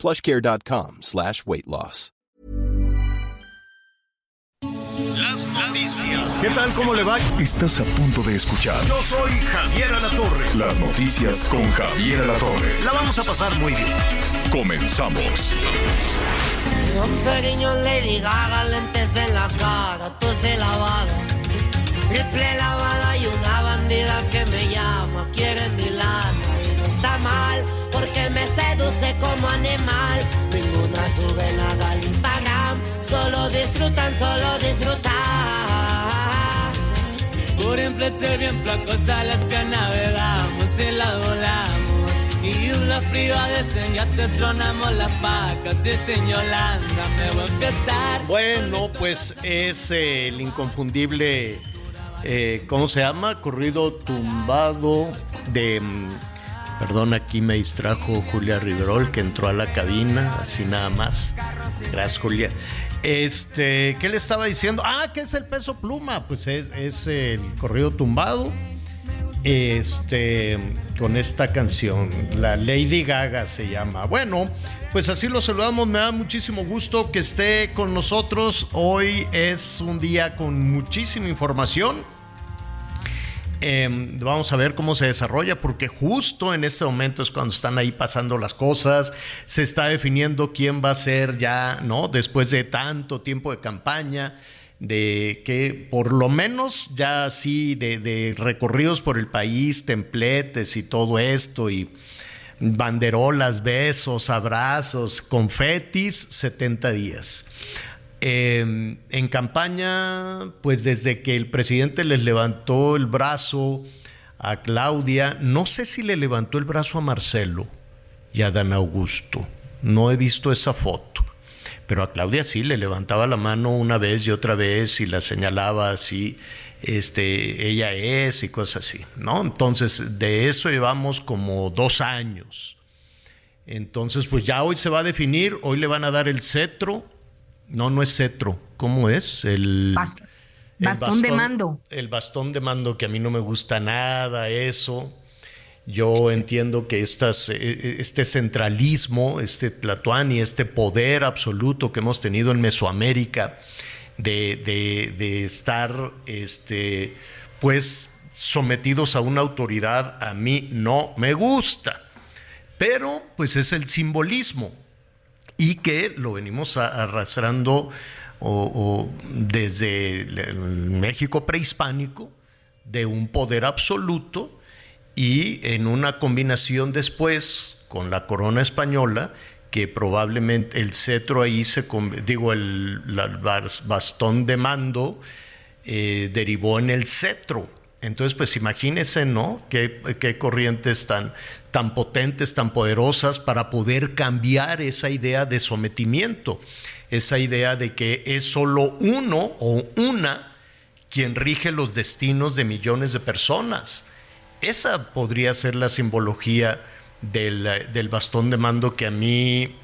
plushcare.com slash weight loss. Las noticias. ¿Qué tal? ¿Cómo le va? Estás a punto de escuchar Yo soy Javier Alatorre. las noticias con Javier Alatorre. La vamos a pasar muy bien. Comenzamos. Son cariño Lady Gaga, lentes en la cara, se lavada. Triple lavada y una bandida que me llama, quiere mi lana. Y no está mal, porque me seduce como animal. Ninguna sube nada al Instagram, solo disfrutan, solo disfrutan. Por ser bien placosas las que navegamos y la volamos. Y las privades ya te tronamos las vacas y señor Yolanda me voy a empezar. Bueno, pues es eh, el inconfundible, eh, ¿cómo se llama? Corrido tumbado de... Perdón, aquí me distrajo Julia Riverol, que entró a la cabina, así nada más. Gracias, Julia. Este, ¿qué le estaba diciendo? Ah, que es el peso pluma. Pues es, es el corrido tumbado. Este, con esta canción, la Lady Gaga se llama. Bueno, pues así lo saludamos. Me da muchísimo gusto que esté con nosotros. Hoy es un día con muchísima información. Eh, vamos a ver cómo se desarrolla, porque justo en este momento es cuando están ahí pasando las cosas, se está definiendo quién va a ser ya, ¿no? Después de tanto tiempo de campaña, de que por lo menos ya así de, de recorridos por el país, templetes y todo esto, y banderolas, besos, abrazos, confetis, 70 días. Eh, en campaña, pues desde que el presidente les levantó el brazo a Claudia, no sé si le levantó el brazo a Marcelo y a Dan Augusto, no he visto esa foto, pero a Claudia sí le levantaba la mano una vez y otra vez y la señalaba así, este, ella es y cosas así, ¿no? Entonces, de eso llevamos como dos años. Entonces, pues ya hoy se va a definir, hoy le van a dar el cetro no, no es cetro. ¿Cómo es? El, Bast- el bastón de mando. El bastón de mando, que a mí no me gusta nada eso. Yo entiendo que estas, eh, este centralismo, este Tlatuani, este poder absoluto que hemos tenido en Mesoamérica, de, de- de estar este, pues sometidos a una autoridad, a mí no me gusta. Pero pues es el simbolismo y que lo venimos arrastrando desde el- México prehispánico de un poder absoluto y en una combinación después con la corona española que probablemente el cetro ahí se digo el bastón de mando eh, derivó en el cetro entonces, pues imagínense, ¿no? Qué, corrientes tan, tan potentes, tan poderosas para poder cambiar esa idea de sometimiento, esa idea de que es solo uno o una quien rige los destinos de millones de personas. Esa podría ser la simbología del, del bastón de mando que a mí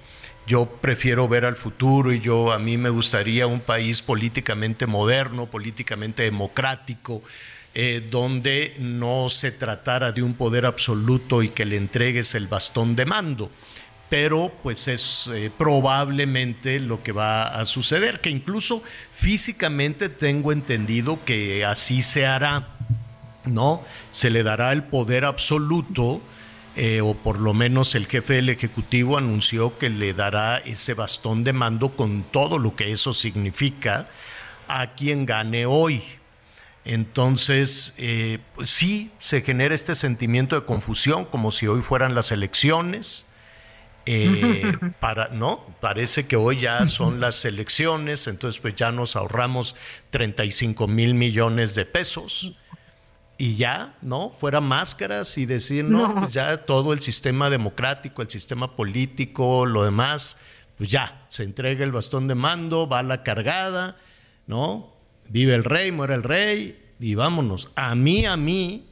yo prefiero ver al futuro y yo a mí me gustaría un país políticamente moderno, políticamente democrático, eh, donde no se tratara de un poder absoluto y que le entregues el bastón de mando. Pero pues es eh, probablemente lo que va a suceder, que incluso físicamente tengo entendido que así se hará, ¿no? Se le dará el poder absoluto, eh, o por lo menos el jefe del Ejecutivo anunció que le dará ese bastón de mando con todo lo que eso significa a quien gane hoy. Entonces, eh, pues sí, se genera este sentimiento de confusión, como si hoy fueran las elecciones. Eh, para, ¿no? Parece que hoy ya son las elecciones, entonces pues ya nos ahorramos 35 mil millones de pesos y ya, ¿no? Fuera máscaras y decir, no, No. pues ya todo el sistema democrático, el sistema político, lo demás, pues ya, se entrega el bastón de mando, va la cargada, ¿no? Vive el rey, muere el rey y vámonos. A mí, a mí,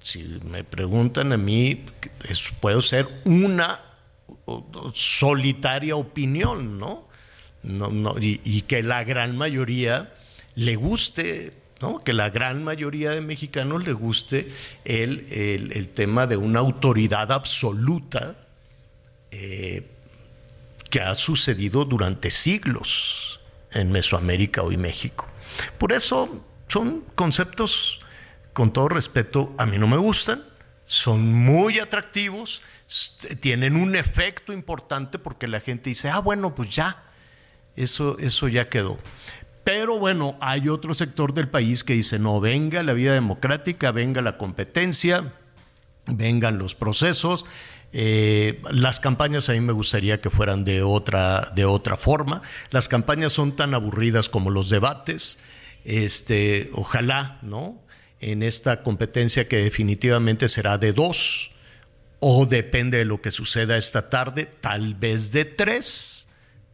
si me preguntan a mí, puedo ser una solitaria opinión, ¿no? no, no y, que la gran mayoría le guste, ¿no? Que la gran mayoría de mexicanos le guste el, el, tema de una autoridad absoluta eh, que ha sucedido durante siglos en Mesoamérica o México. Por eso son conceptos, con todo respeto, a mí no me gustan, son muy atractivos, tienen un efecto importante porque la gente dice, ah, bueno, pues ya, eso, eso ya quedó. Pero bueno, hay otro sector del país que dice, no, venga la vida democrática, venga la competencia, vengan los procesos. Eh, las campañas a mí me gustaría que fueran de otra, de otra forma. Las campañas son tan aburridas como los debates. Este, ojalá, ¿no? En esta competencia que definitivamente será de dos, o depende de lo que suceda esta tarde, tal vez de tres,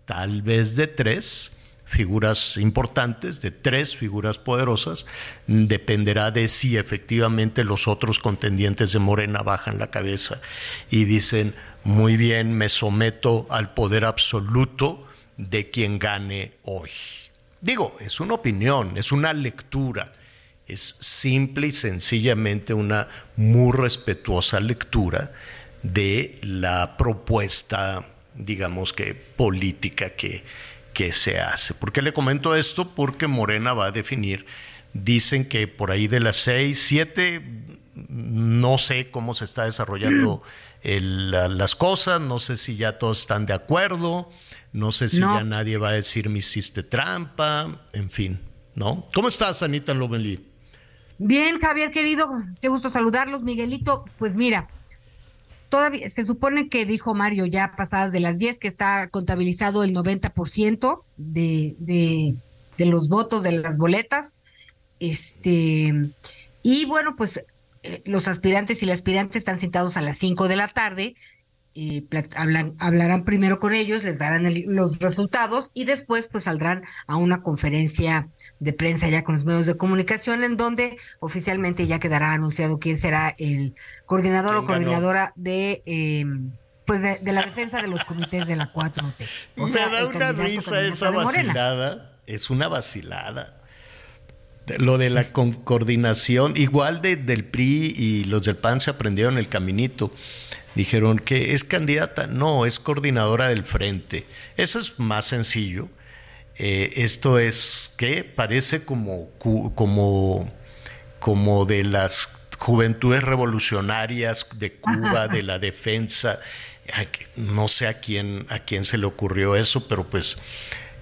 tal vez de tres figuras importantes, de tres figuras poderosas, dependerá de si efectivamente los otros contendientes de Morena bajan la cabeza y dicen, muy bien, me someto al poder absoluto de quien gane hoy. Digo, es una opinión, es una lectura, es simple y sencillamente una muy respetuosa lectura de la propuesta, digamos que política que, que se hace. ¿Por qué le comento esto? Porque Morena va a definir, dicen que por ahí de las seis, siete, no sé cómo se está desarrollando las cosas, no sé si ya todos están de acuerdo, no sé si ya nadie va a decir me hiciste trampa, en fin, ¿no? ¿Cómo estás, Anita Lovenly? Bien, Javier, querido, qué gusto saludarlos, Miguelito. Pues mira, todavía se supone que dijo Mario ya pasadas de las 10 que está contabilizado el 90% de, de, de los votos de las boletas. Este, y bueno, pues eh, los aspirantes y las aspirantes están sentados a las 5 de la tarde. Eh, hablan, hablarán primero con ellos, les darán los resultados y después pues saldrán a una conferencia de prensa ya con los medios de comunicación, en donde oficialmente ya quedará anunciado quién será el coordinador o coordinadora de... Em, pues de, la defensa de los comités de la 4T. Me da una risa esa vacilada. Es una vacilada. Lo de la coordinación, igual de, del PRI y los del PAN se aprendieron el caminito. Dijeron que es candidata, no, es coordinadora del frente. Eso es más sencillo eh, esto es que parece como, como, como de las juventudes revolucionarias de Cuba, de la defensa. No sé a quién, a quién se le ocurrió eso, pero pues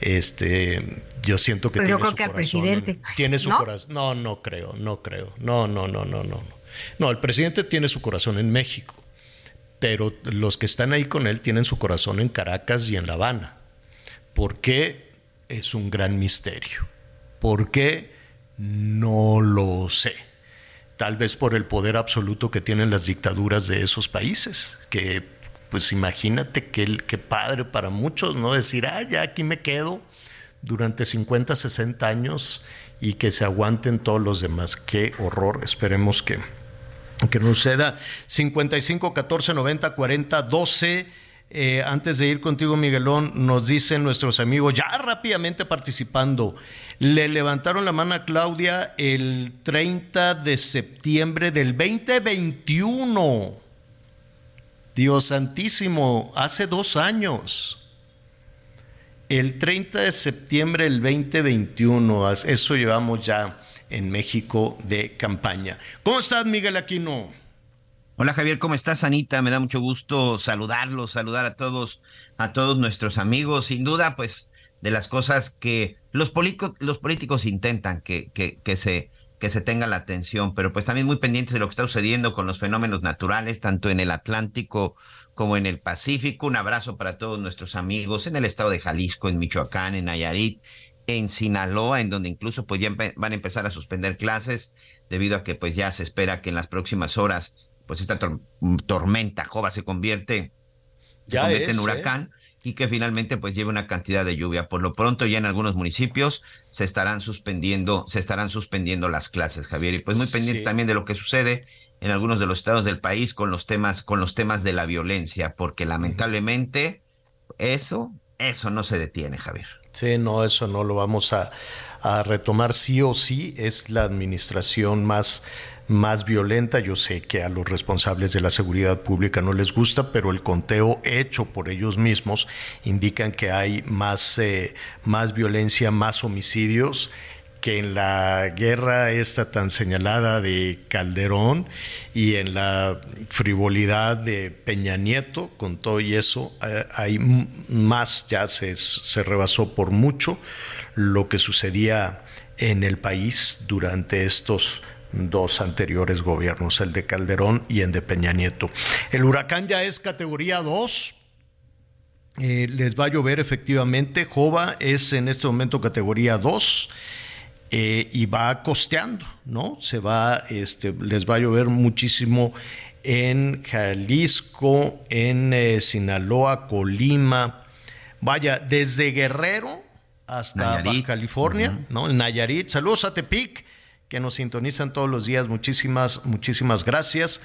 este yo siento que pues tiene su corazón. presidente. tiene su corazón. No, no creo, no creo. No, no, no, no, no. No, el presidente tiene su corazón en México, pero los que están ahí con él tienen su corazón en Caracas y en La Habana. ¿Por qué? Es un gran misterio. ¿Por qué? No lo sé. Tal vez por el poder absoluto que tienen las dictaduras de esos países, que pues imagínate que, que padre para muchos, ¿no? Decir, ah, ya aquí me quedo durante 50, 60 años y que se aguanten todos los demás. Qué horror. Esperemos que, que no suceda. 55, 14, 90, 40, 12. Eh, antes de ir contigo, Miguelón, nos dicen nuestros amigos, ya rápidamente participando, le levantaron la mano a Claudia el 30 de septiembre del 2021. Dios santísimo, hace dos años. El 30 de septiembre del 2021, eso llevamos ya en México de campaña. ¿Cómo estás, Miguel Aquino? Hola Javier, ¿cómo estás, Anita? Me da mucho gusto saludarlos, saludar a todos, a todos nuestros amigos. Sin duda, pues, de las cosas que los, políticos, intentan que, que, que, se, que se tenga la atención, pero pues también muy pendientes de lo que está sucediendo con los fenómenos naturales, tanto en el Atlántico como en el Pacífico. Un abrazo para todos nuestros amigos en el estado de Jalisco, en Michoacán, en Nayarit, en Sinaloa, en donde incluso pues ya van a empezar a suspender clases debido a que pues ya se espera que en las próximas horas pues esta tormenta Jova se convierte, ya en ¿eh? huracán. y que finalmente pues lleve una cantidad de lluvia. Por lo pronto ya en algunos municipios se estarán suspendiendo, se estarán suspendiendo las clases, Javier, y pues muy pendientes también de lo que sucede en algunos de los estados del país con los temas, con los temas de la violencia, porque lamentablemente eso, eso no se detiene, Javier. Sí, no, eso no lo vamos a, a retomar sí o sí. Es la administración más más violenta. Yo sé que a los responsables de la seguridad pública no les gusta, pero el conteo hecho por ellos mismos indican que hay más, eh, más violencia, más homicidios que en la guerra esta tan señalada de Calderón y en la frivolidad de Peña Nieto, con todo y eso, eh, hay más, ya se, se rebasó por mucho lo que sucedía en el país durante estos dos anteriores gobiernos, el de Calderón y el de Peña Nieto. El huracán ya es categoría 2. Eh, les va a llover efectivamente. Jova es en este momento categoría 2 eh, y va costeando, ¿no? Se va, este, les va a llover muchísimo en Jalisco, en eh, Sinaloa, Colima. Vaya, desde Guerrero hasta California, ¿no? En Nayarit. Saludos a Tepic que nos sintonizan todos los días. Muchísimas, muchísimas gracias.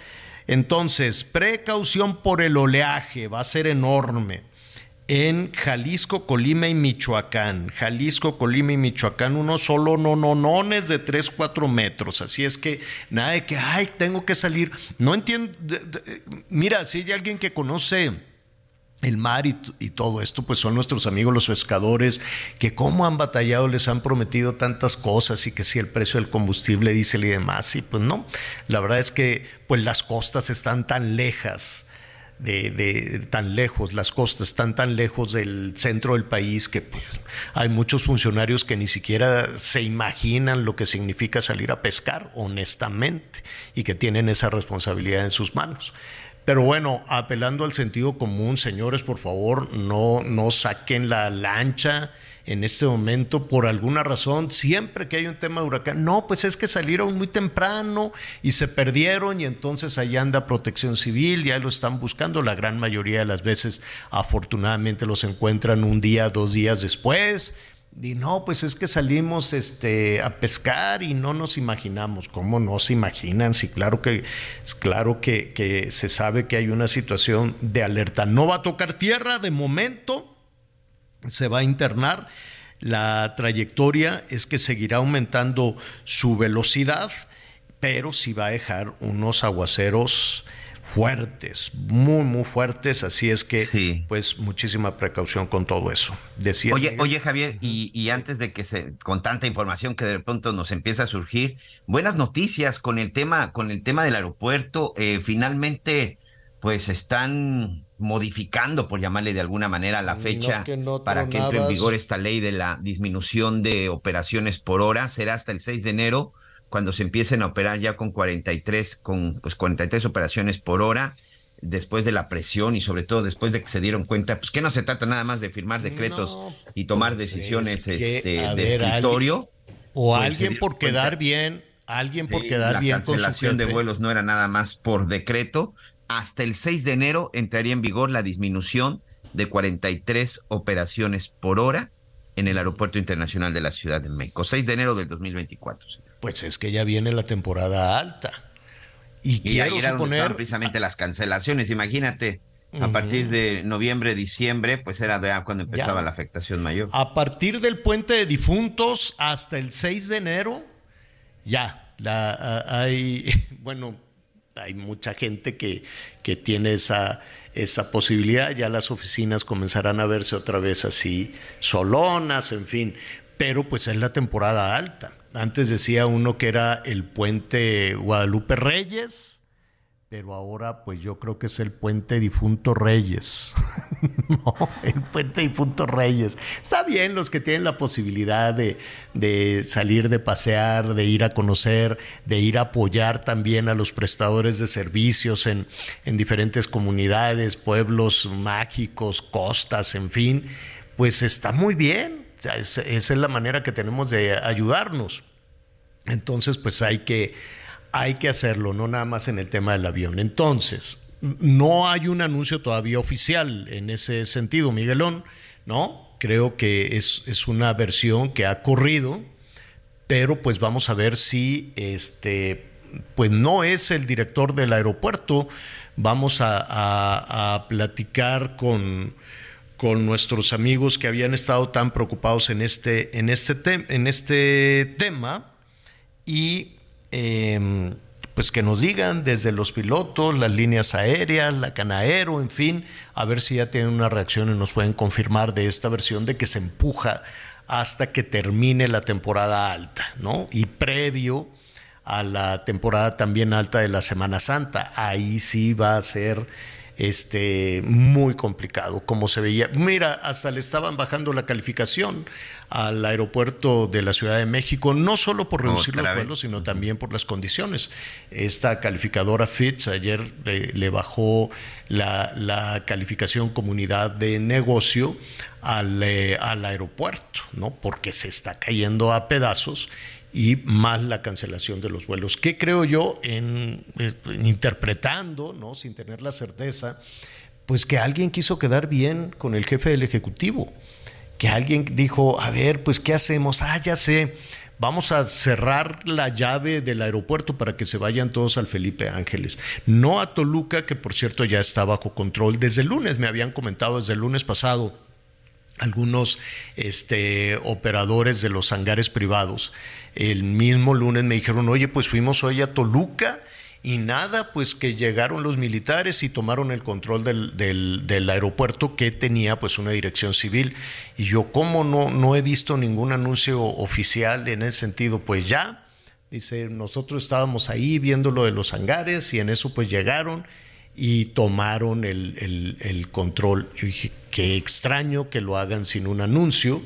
Entonces, precaución por el oleaje, va a ser enorme. En Jalisco, Colima y Michoacán. Jalisco, Colima y Michoacán, uno solo no, no, no, es de 3, 4 metros. Así es que nada de que, ay, tengo que salir. No entiendo. Mira, si hay alguien que conoce el mar y, todo esto, pues son nuestros amigos los pescadores, que cómo han batallado, les han prometido tantas cosas y que si el precio del combustible, dice y demás, y pues no, la verdad es que pues las costas están tan lejas. De, tan lejos, las costas están tan lejos del centro del país que pues, hay muchos funcionarios que ni siquiera se imaginan lo que significa salir a pescar, honestamente, y que tienen esa responsabilidad en sus manos. Pero bueno, apelando al sentido común, señores, por favor, no, no saquen la lancha en este momento por alguna razón, siempre que hay un tema de huracán, no, pues es que salieron muy temprano y se perdieron y entonces ahí anda protección civil, ya lo están buscando, la gran mayoría de las veces afortunadamente los encuentran un día, dos días después, y no, pues es que salimos este, a pescar y no nos imaginamos. ¿Cómo no se imaginan? Sí, claro que, claro que, que se sabe que hay una situación de alerta. No va a tocar tierra de momento, se va a internar. La trayectoria es que seguirá aumentando su velocidad, pero sí va a dejar unos aguaceros fuertes, muy, muy fuertes, así es que, pues, muchísima precaución con todo eso. Decía oye, oye, Javier, y, antes de que se, con tanta información que de pronto nos empieza a surgir, buenas noticias con el tema, con el tema del aeropuerto, eh, finalmente, pues, están modificando, por llamarle de alguna manera, la fecha para que entre en vigor esta ley de la disminución de operaciones por hora, será hasta el 6 de enero cuando se empiecen a operar ya con 43, con pues 43 operaciones por hora, después de la presión y sobre todo después de que se dieron cuenta, pues que no se trata nada más de firmar decretos y tomar pues decisiones este, de escritorio. o pues, alguien por quedar bien, alguien por quedar bien con su cancelación de vuelos no era nada más por decreto. Hasta el 6 de enero entraría en vigor la disminución de 43 operaciones por hora en el Aeropuerto Internacional de la Ciudad de México. 6 de enero del 2024 pues es que ya viene la temporada alta. Y, quiero suponer precisamente las cancelaciones, imagínate. A partir de noviembre, diciembre, pues era de cuando empezaba la afectación mayor. A partir del puente de difuntos hasta el 6 de enero, ya, la, hay, bueno, hay mucha gente que, que tiene esa, esa posibilidad, ya las oficinas comenzarán a verse otra vez así, solonas, en fin, pero pues es la temporada alta. Antes decía uno que era el puente Guadalupe Reyes, pero ahora pues yo creo que es el puente difunto Reyes. no, el puente difunto Reyes. Está bien los que tienen la posibilidad de, de, salir de pasear, de ir a conocer, de ir a apoyar también a los prestadores de servicios en, en diferentes comunidades, pueblos mágicos, costas, en fin, pues está muy bien esa es la manera que tenemos de ayudarnos. Entonces, pues hay que, hay que hacerlo, no nada más en el tema del avión. Entonces, no hay un anuncio todavía oficial en ese sentido, Miguelón, ¿no? Creo que es, es una versión que ha corrido, pero pues vamos a ver si este, pues no es el director del aeropuerto. Vamos a, platicar con, con nuestros amigos que habían estado tan preocupados en este, en este, este tema y em, pues que nos digan desde los pilotos, las líneas aéreas, la canaero, en fin, a ver si ya tienen una reacción y nos pueden confirmar de esta versión de que se empuja hasta que termine la temporada alta, ¿no? Y previo a la temporada también alta de la Semana Santa, ahí sí va a ser este, muy complicado, como se veía. Mira, hasta le estaban bajando la calificación al aeropuerto de la Ciudad de México, no solo por reducir los vuelos, sino también por las condiciones. Esta calificadora FITS ayer le, bajó la, calificación comunidad de negocio al, eh, al aeropuerto, ¿no? Porque se está cayendo a pedazos y más la cancelación de los vuelos. ¿Qué creo yo en, interpretando, no, sin tener la certeza, pues que alguien quiso quedar bien con el jefe del ejecutivo, que alguien dijo, a ver, pues qué hacemos, ah, ya sé. Vamos a cerrar la llave del aeropuerto para que se vayan todos al Felipe Ángeles. No a Toluca, que por cierto ya está bajo control desde el lunes, me habían comentado desde el lunes pasado algunos este, operadores de los hangares privados. El mismo lunes me dijeron, oye, pues fuimos hoy a Toluca y nada, pues que llegaron los militares y tomaron el control del, del, aeropuerto que tenía pues una dirección civil. Y yo, ¿cómo no, no he visto ningún anuncio oficial en ese sentido? Pues ya, dice, nosotros estábamos ahí viendo lo de los hangares y en eso pues llegaron y tomaron el, el, control. Yo dije, qué extraño que lo hagan sin un anuncio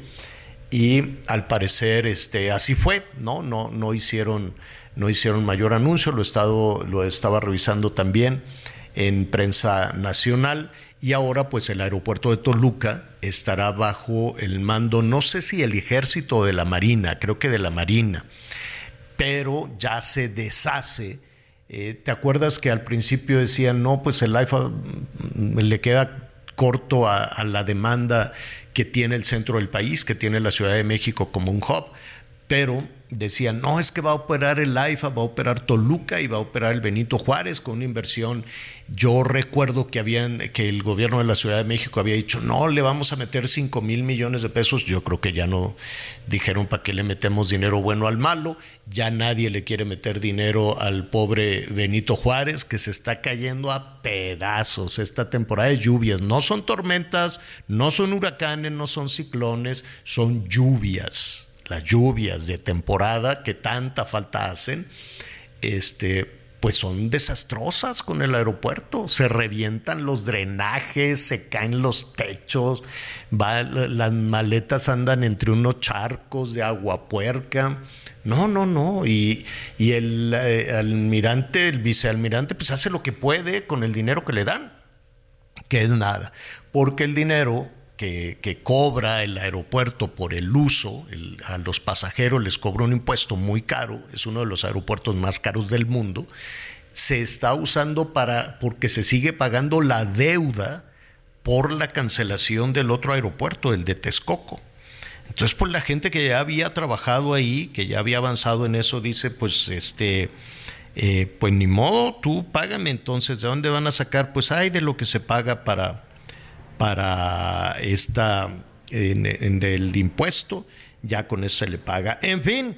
y al parecer este, así fue, ¿no? No, no, hicieron, no hicieron mayor anuncio, lo, estado, lo estaba revisando también en prensa nacional y ahora pues el aeropuerto de Toluca estará bajo el mando, no sé si el ejército o de la Marina, creo que de la Marina, pero ya se deshace eh, ¿Te acuerdas que al principio decían, no, pues el IFA mm, le queda corto a, la demanda que tiene el centro del país, que tiene la Ciudad de México como un hub? Pero decían, no, es que va a operar el AIFA, va a operar Toluca y va a operar el Benito Juárez con una inversión. Yo recuerdo que, habían, que el gobierno de la Ciudad de México había dicho, no, le vamos a meter 5 mil millones de pesos. Yo creo que ya no dijeron para qué le metemos dinero bueno al malo. Ya nadie le quiere meter dinero al pobre Benito Juárez, que se está cayendo a pedazos esta temporada de lluvias. No son tormentas, no son huracanes, no son ciclones, son lluvias las lluvias de temporada que tanta falta hacen, este, pues son desastrosas con el aeropuerto. Se revientan los drenajes, se caen los techos, las maletas andan entre unos charcos de agua puerca. No, no, no. Y, el eh, almirante, el vicealmirante, pues hace lo que puede con el dinero que le dan, que es nada. Porque el dinero que, cobra el aeropuerto por el uso, a los pasajeros les cobra un impuesto muy caro, es uno de los aeropuertos más caros del mundo, se está usando para, porque se sigue pagando la deuda por la cancelación del otro aeropuerto, el de Texcoco. Entonces, pues la gente que ya había trabajado ahí, que ya había avanzado en eso, dice, pues este, eh, pues ni modo, tú págame entonces, ¿de dónde van a sacar? Pues hay de lo que se paga para, para esta en, el impuesto, ya con eso se le paga. En fin,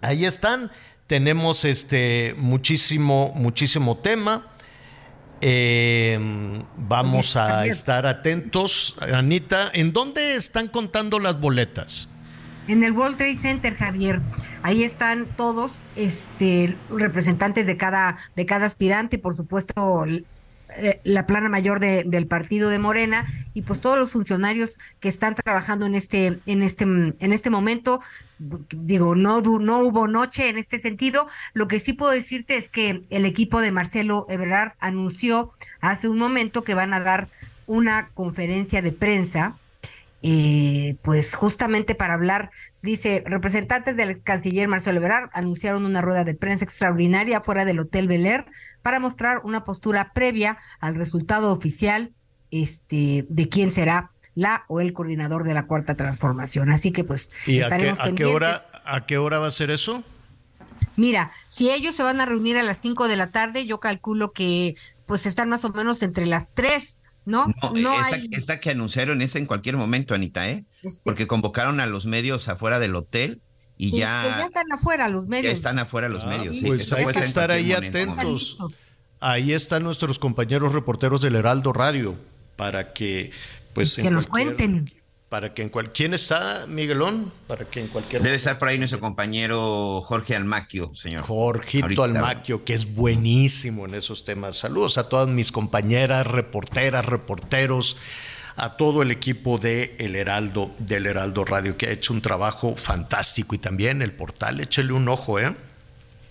ahí están. Tenemos este muchísimo, muchísimo tema. Eh, vamos a estar atentos. Anita, ¿en dónde están contando las boletas? En el World Trade Center, Javier. Ahí están todos, este, representantes de cada, de cada aspirante, por supuesto, eh, la plana mayor del partido de Morena y pues todos los funcionarios que están trabajando en este en este en este momento digo no no hubo noche en este sentido. Lo que sí puedo decirte es que el equipo de Marcelo Ebrard anunció hace un momento que van a dar una conferencia de prensa eh, pues justamente para hablar, dice, representantes del ex canciller Marcelo Ebrard anunciaron una rueda de prensa extraordinaria fuera del Hotel Bel Air para mostrar una postura previa al resultado oficial este, de quién será la o el coordinador de la cuarta transformación. Así que pues ¿Y a qué, a qué hora a qué hora va a ser eso? Mira, si ellos se van a reunir a las 5 de la tarde, yo calculo que pues están más o menos entre las 3 ¿no? No, esta, que anunciaron es en cualquier momento, Anita, ¿eh? Este Porque convocaron a los medios afuera del hotel y ya... ya están afuera los medios. Ya están afuera los ah, medios, sí. Pues hay que estar ahí atentos. Ahí están nuestros compañeros reporteros del Heraldo Radio para que pues que nos cuenten para que en cual quién está Miguelón para que en cualquier debe estar por ahí nuestro compañero Jorge Almaquio señor. Jorgito Almaquio que es buenísimo en esos temas. Saludos a todas mis compañeras reporteras reporteros a todo el equipo de El Heraldo del Heraldo Radio que ha hecho un trabajo fantástico y también el portal. Échele un ojo eh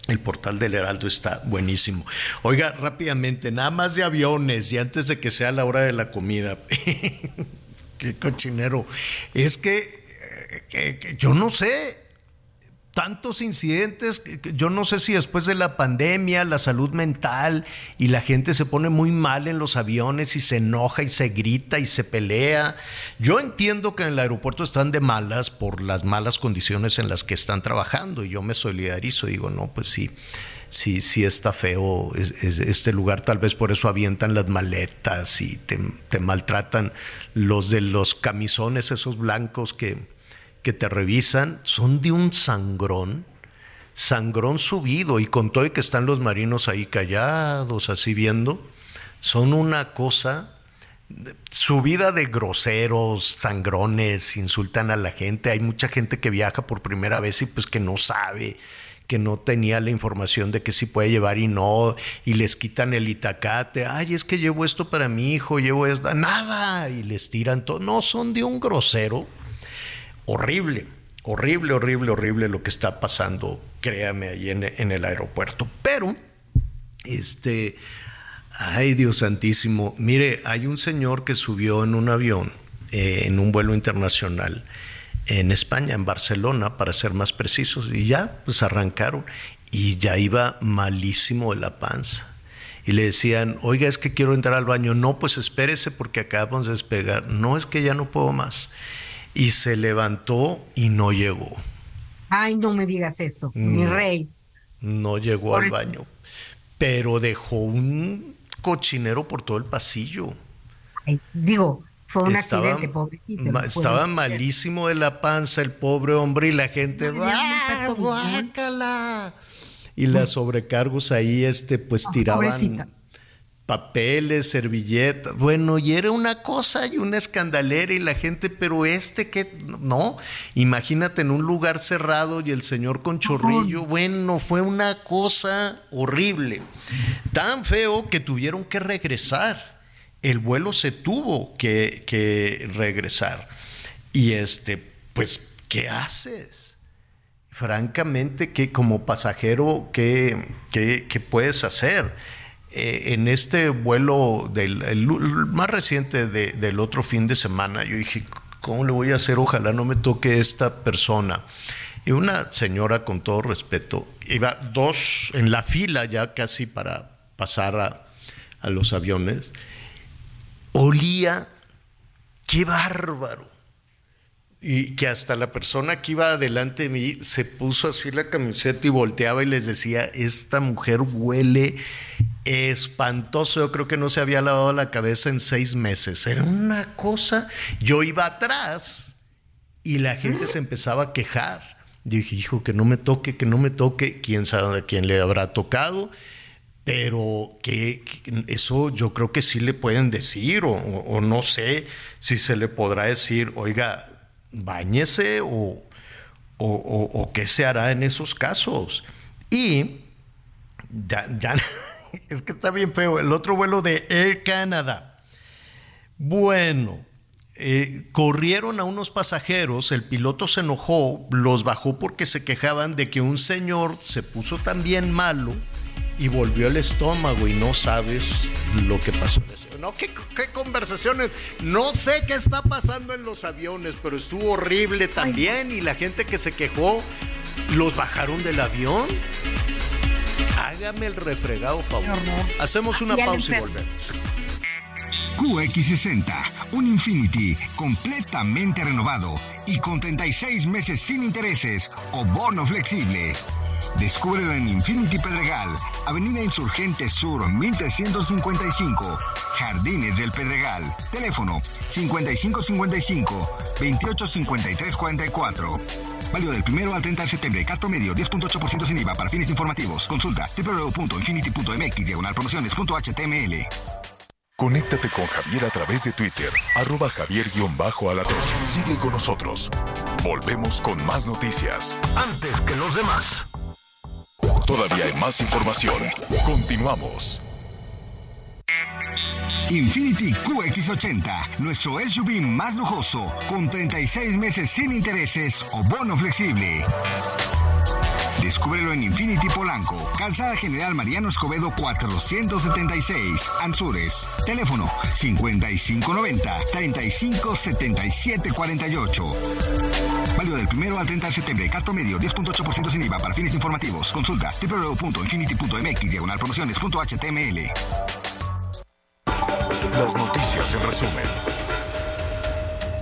el portal del Heraldo está buenísimo. Oiga, rápidamente, nada más de aviones y antes de que sea la hora de la comida. qué cochinero. Es que, yo no sé, tantos incidentes, yo no sé si después de la pandemia, la salud mental y la gente se pone muy mal en los aviones y se enoja y se grita y se pelea. Yo entiendo que en el aeropuerto están de malas por las malas condiciones en las que están trabajando y yo me solidarizo, digo, no, pues sí sí, sí está feo este lugar, tal vez por eso avientan las maletas y te, maltratan. Los de los camisones, esos blancos que, que te revisan, son de un sangrón, sangrón subido, y con todo y que están los marinos ahí callados, así viendo, son una cosa subida de groseros, sangrones, insultan a la gente. Hay mucha gente que viaja por primera vez y pues que no sabe que no tenía la información de que sí puede llevar y no, y les quitan el itacate, ay, es que llevo esto para mi hijo, llevo esto, nada, y les tiran todo, no, son de un grosero horrible, horrible, horrible, horrible lo que está pasando, créame, ahí en, el aeropuerto, pero, este, ay, Dios santísimo, mire, hay un señor que subió en un avión, eh, en un vuelo internacional, en España, en Barcelona, para ser más precisos, y ya, pues arrancaron, y ya iba malísimo de la panza. Y le decían, oiga, es que quiero entrar al baño. No, pues espérese porque acabamos de despegar. No, es que ya no puedo más. Y se levantó y no llegó. Ay, no me digas eso, mi rey. No llegó al baño. Pero dejó un cochinero por todo el pasillo. digo, fue un accidente, pobrecito. estaba malísimo de la panza el pobre hombre y la gente, ¡guácala! Y las sobrecargos ahí, este, pues tiraban papeles, servilletas. Bueno, y era una cosa y una escandalera y la gente, pero este que, no, imagínate en un lugar cerrado y el señor con chorrillo. Bueno, fue una cosa horrible. Tan feo que tuvieron que regresar el vuelo se tuvo que, regresar. Y este, pues, ¿qué haces? Francamente, que como pasajero, ¿qué, puedes hacer? Eh, en este vuelo del más reciente del otro fin de semana, yo dije, ¿cómo le voy a hacer? Ojalá no me toque esta persona. Y una señora, con todo respeto, iba dos en la fila ya casi para pasar a los aviones olía, qué bárbaro. Y que hasta la persona que iba adelante de mí se puso así la camiseta y volteaba y les decía, esta mujer huele espantoso, yo creo que no se había lavado la cabeza en seis meses. Era una cosa, yo iba atrás y la gente se empezaba a quejar. Yo dije, hijo, que no me toque, que no me toque, quién sabe a quién le habrá tocado pero que, eso yo creo que sí le pueden decir, o, no sé si se le podrá decir, oiga, bañese o, o, qué se hará en esos casos. Y ya, es que está bien feo, el otro vuelo de Air Canada. Bueno, eh, corrieron a unos pasajeros, el piloto se enojó, los bajó porque se quejaban de que un señor se puso tan bien malo y volvió el estómago y no sabes lo que pasó. No, ¿qué, ¿qué, conversaciones? No sé qué está pasando en los aviones, pero estuvo horrible también y la gente que se quejó, ¿los bajaron del avión? Hágame el refregado, favor. Hacemos una pausa y volvemos. QX60, un Infinity completamente renovado y con 36 meses sin intereses o bono flexible. Descúbrelo en Infinity Pedregal, Avenida Insurgente Sur 1355, Jardines del Pedregal. Teléfono 5555-285344. Válido del primero al 30 de septiembre. Cat promedio 10.8% sin IVA para fines informativos. Consulta www.infinity.mx diagonal promociones.html. Conéctate con Javier a través de Twitter, arroba javier-alatón. Sigue con nosotros. Volvemos con más noticias. Antes que los demás. Todavía hay más información. Continuamos. Infinity QX80, nuestro SUV más lujoso, con 36 meses sin intereses o bono flexible. Descúbrelo en Infinity Polanco, Calzada General Mariano Escobedo 476, Anzures. Teléfono 5590-357748. Válido del primero al 30 de septiembre. Carto medio 10.8% sin IVA para fines informativos. Consulta www.infinity.mx diagonal promociones.html. Las noticias en resumen.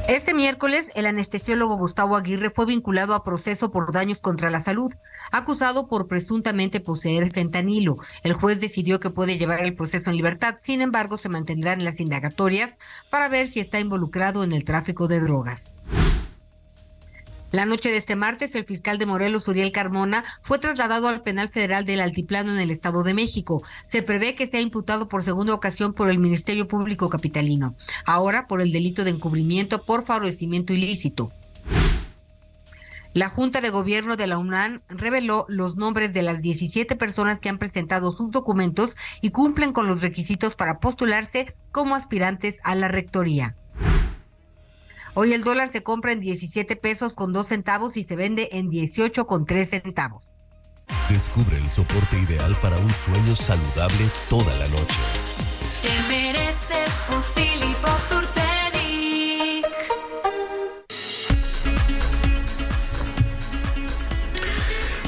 Este miércoles, el anestesiólogo Gustavo Aguirre fue vinculado a proceso por daños contra la salud, acusado por presuntamente poseer fentanilo. El juez decidió que puede llevar el proceso en libertad, sin embargo, se mantendrán las indagatorias para ver si está involucrado en el tráfico de drogas. La noche de este martes, el fiscal de Morelos, Uriel Carmona, fue trasladado al penal federal del Altiplano en el Estado de México. Se prevé que sea imputado por segunda ocasión por el Ministerio Público Capitalino, ahora por el delito de encubrimiento por favorecimiento ilícito. La Junta de Gobierno de la UNAM reveló los nombres de las 17 personas que han presentado sus documentos y cumplen con los requisitos para postularse como aspirantes a la rectoría. Hoy el dólar se compra en 17 pesos con 2 centavos y se vende en 18 con 3 centavos. Descubre el soporte ideal para un sueño saludable toda la noche. Te mereces un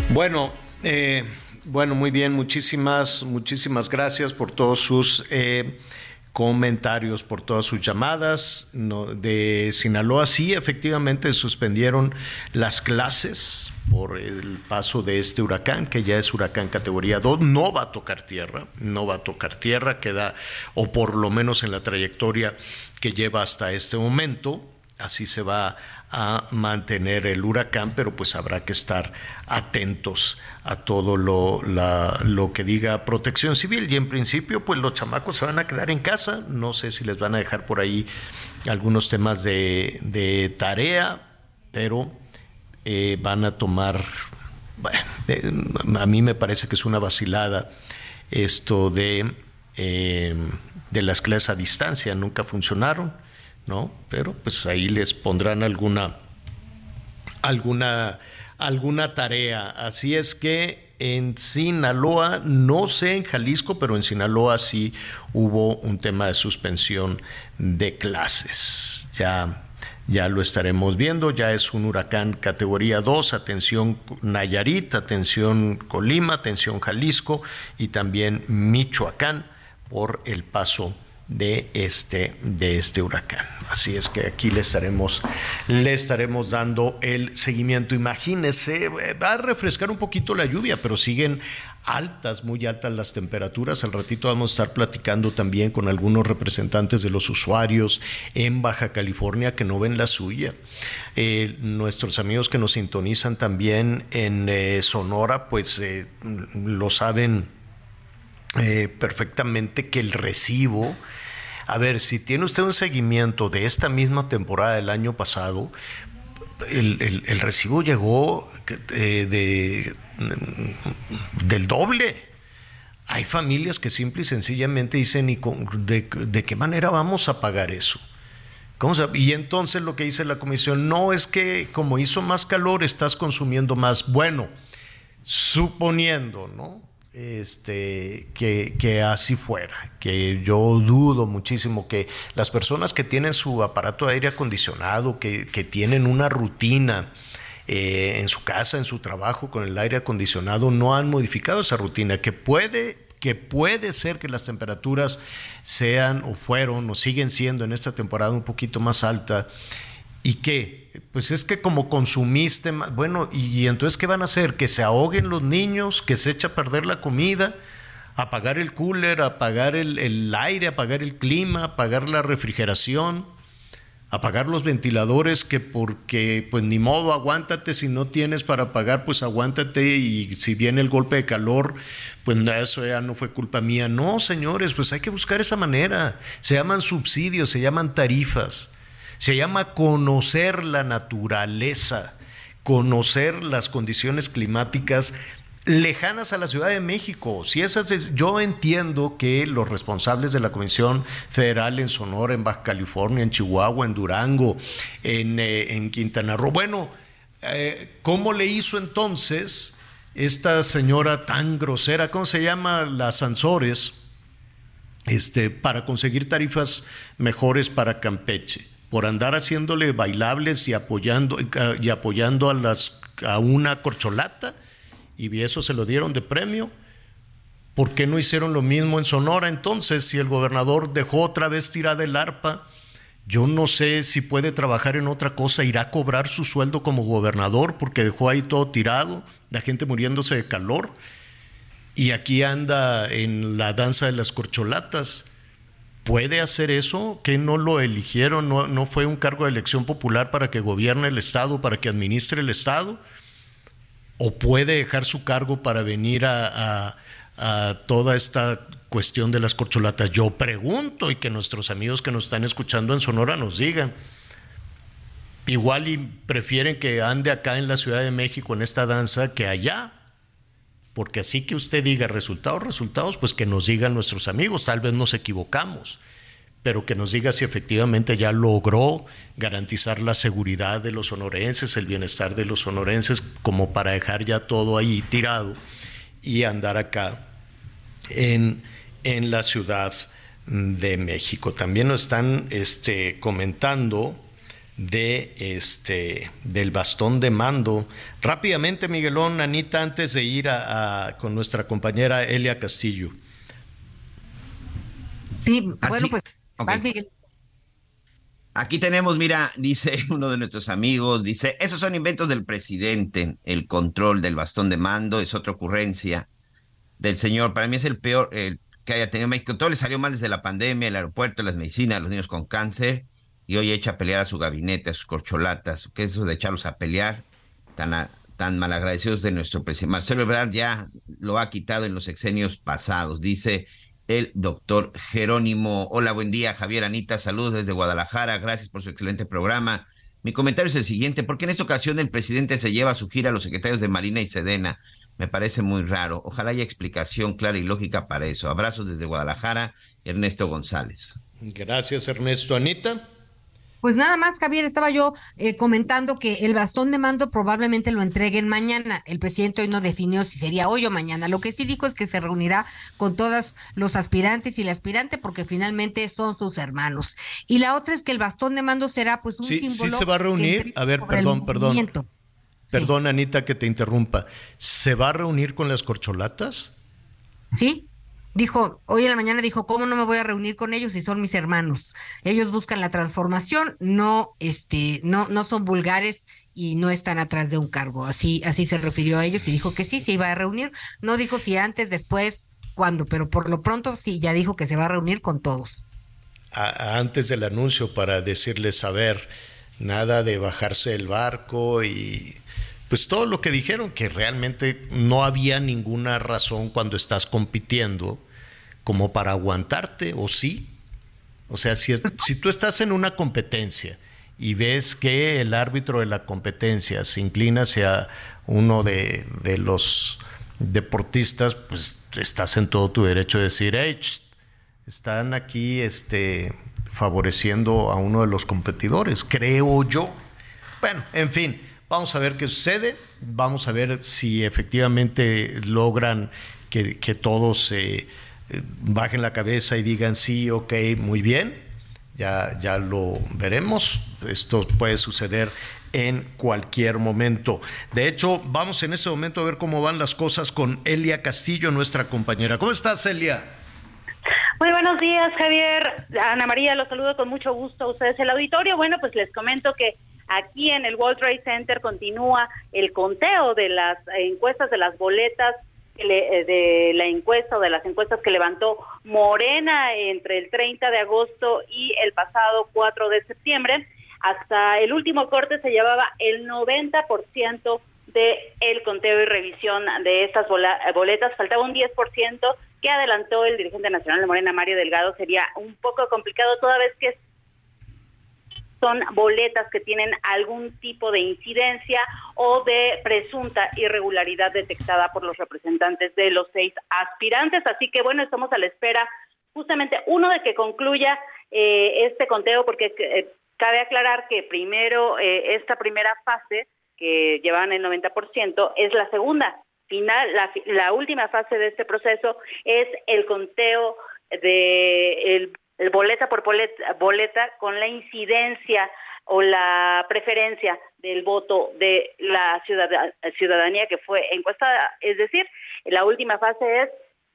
Bueno, eh, bueno, muy bien, muchísimas, muchísimas gracias por todos sus eh, comentarios, por todas sus llamadas. de Sinaloa sí, efectivamente suspendieron las clases por el paso de este huracán, que ya es huracán categoría 2, no va a tocar tierra, no va a tocar tierra, queda, o por lo menos en la trayectoria que lleva hasta este momento, así se va a mantener el huracán, pero pues habrá que estar atentos a todo lo, lo que diga protección civil. Y en principio, pues los chamacos se van a quedar en casa. No sé si les van a dejar por ahí algunos temas de, tarea, pero eh, van a tomar, a mí me parece que es una vacilada esto de, eh, de las clases a distancia, nunca funcionaron ¿no? Pero pues ahí les pondrán alguna, alguna, alguna tarea. Así es que en Sinaloa, no sé en Jalisco, pero en Sinaloa sí hubo un tema de suspensión de clases. Ya, ya lo estaremos viendo, ya es un huracán categoría 2, atención Nayarit, atención Colima, atención Jalisco y también Michoacán por el paso de este, de este huracán. Así es que aquí le estaremos, le estaremos dando el seguimiento. Imagínese, va a refrescar un poquito la lluvia, pero siguen altas, muy altas las temperaturas. Al ratito vamos a estar platicando también con algunos representantes de los usuarios en Baja California que no ven la suya. Eh, nuestros amigos que nos sintonizan también en eh, Sonora, pues eh, lo saben perfectamente que el recibo a ver, si tiene usted un seguimiento de esta misma temporada del año pasado, el, recibo llegó eh, de, del doble. Hay familias que simple y sencillamente dicen, ¿y de, qué manera vamos a pagar eso? ¿Cómo y entonces lo que dice la comisión, no es que como hizo más calor estás consumiendo más. Bueno, suponiendo, ¿no? Este, que, que, así fuera, que yo dudo muchísimo que las personas que tienen su aparato de aire acondicionado, que, que tienen una rutina eh, en su casa, en su trabajo con el aire acondicionado, no han modificado esa rutina, que puede que puede ser que las temperaturas sean o fueron o siguen siendo en esta temporada un poquito más alta y que pues es que como consumiste bueno, y, entonces ¿qué van a hacer? Que se ahoguen los niños, que se echa a perder la comida, apagar el cooler, apagar el, el aire, apagar el clima, apagar la refrigeración apagar los ventiladores que porque pues ni modo aguántate si no tienes para pagar pues aguántate y si viene el golpe de calor pues eso ya no fue culpa mía. No señores pues hay que buscar esa manera. Se llaman subsidios se llaman tarifas se llama conocer la naturaleza conocer las condiciones climáticas lejanas a la Ciudad de México. Si esas es, yo entiendo que los responsables de la Comisión Federal en Sonora, en Baja California, en Chihuahua, en Durango, en, eh, Quintana Roo, bueno, eh, ¿cómo le hizo entonces esta señora tan grosera, cómo se llama, las Sansores, este, para conseguir tarifas mejores para Campeche? Por andar haciéndole bailables y apoyando, y apoyando a, las, a una corcholata y eso se lo dieron de premio. ¿Por qué no hicieron lo mismo en Sonora entonces si el gobernador dejó otra vez tirada el arpa? Yo no sé si puede trabajar en otra cosa, irá a cobrar su sueldo como gobernador porque dejó ahí todo tirado, la gente muriéndose de calor. Y aquí anda en la danza de las corcholatas. ¿Puede hacer eso? ¿Que no lo eligieron? ¿No, no fue un cargo de elección popular para que gobierne el Estado, para que administre el Estado? o puede dejar su cargo para venir a, toda esta cuestión de las corcholatas. Yo pregunto y que nuestros amigos que nos están escuchando en Sonora nos digan. Igual y prefieren que ande acá en la Ciudad de México en esta danza que allá. Porque así que usted diga resultados, resultados, pues que nos digan nuestros amigos, tal vez nos equivocamos pero que nos diga si efectivamente ya logró garantizar la seguridad de los sonorenses, el bienestar de los sonorenses, como para dejar ya todo ahí tirado y andar acá en, en la Ciudad de México. También nos están este, comentando de este del bastón de mando. Rápidamente, Miguelón, Anita, antes de ir a, con nuestra compañera Elia Castillo. Sí, bueno, pues Aquí tenemos, mira, dice uno de nuestros amigos, dice, esos son inventos del presidente, el control del bastón de mando es otra ocurrencia del señor. Para mí es el peor que haya tenido México. Todo le salió mal desde la pandemia, el aeropuerto, las medicinas, los niños con cáncer, y hoy echa a pelear a su gabinete, a sus corcholatas. ¿Qué es eso de echarlos a pelear? Tan, tan malagradecidos de nuestro presidente. Marcelo Ebrard ya lo ha quitado en los exenios pasados. Dice, el doctor Jerónimo. Hola, buen día, Javier Anita. Saludos desde Guadalajara. Gracias por su excelente programa. Mi comentario es el siguiente, ¿por qué en esta ocasión el presidente se lleva a su gira a los secretarios de Marina y Sedena? Me parece muy raro. Ojalá haya explicación clara y lógica para eso. Abrazos desde Guadalajara, Ernesto González. Gracias, Ernesto. Anita. Pues nada más, Javier, estaba yo eh, comentando que el bastón de mando probablemente lo entreguen mañana. El presidente hoy no definió si sería hoy o mañana. Lo que sí dijo es que se reunirá con todos los aspirantes y la aspirante porque finalmente son sus hermanos. Y la otra es que el bastón de mando será pues un sí, símbolo. Sí se va a reunir. A ver, perdón, perdón. Perdón, Anita, que te interrumpa. ¿Se va a reunir con las corcholatas? Sí, dijo, hoy en la mañana dijo, ¿cómo no me voy a reunir con ellos si son mis hermanos? Ellos buscan la transformación, no, este, no, no son vulgares y no están atrás de un cargo. Así, así se refirió a ellos y dijo que sí, se iba a reunir. No dijo si antes, después, cuándo, pero por lo pronto sí, ya dijo que se va a reunir con todos. antes del anuncio para decirles, a ver, nada de bajarse del barco y pues todo lo que dijeron, que realmente no había ninguna razón cuando estás compitiendo como para aguantarte, o sí. O sea, si, si tú estás en una competencia y ves que el árbitro de la competencia se inclina hacia uno de, los deportistas, pues estás en todo tu derecho de decir, hey, están aquí este, favoreciendo a uno de los competidores, creo yo. Bueno, en fin, Vamos a ver qué sucede, vamos a ver si efectivamente logran que, que todos eh, bajen la cabeza y digan sí, ok, muy bien, ya, ya lo veremos. Esto puede suceder en cualquier momento. De hecho, vamos en ese momento a ver cómo van las cosas con Elia Castillo, nuestra compañera. ¿Cómo estás, Elia? Muy buenos días, Javier. Ana María, los saludo con mucho gusto a ustedes el auditorio. Bueno, pues les comento que aquí en el World Trade Center continúa el conteo de las encuestas de las boletas eh, de la encuesta o de las encuestas que levantó Morena entre el 30 de agosto y el pasado 4 de septiembre. Hasta el último corte se llevaba el 90% de el conteo y revisión de estas boletas. Faltaba un 10% que adelantó el dirigente nacional de Morena, Mario Delgado. Sería un poco complicado toda vez que son boletas que tienen algún tipo de incidencia o de presunta irregularidad detectada por los representantes de los seis aspirantes. Así que bueno, estamos a la espera justamente uno de que concluya eh, este conteo porque eh, cabe aclarar que primero eh, esta primera fase que llevan el 90% es la segunda final, la, la última fase de este proceso es el conteo de el boleta por boleta, con la incidencia o la preferencia del voto de la ciudadanía que fue encuestada. Es decir, la última fase es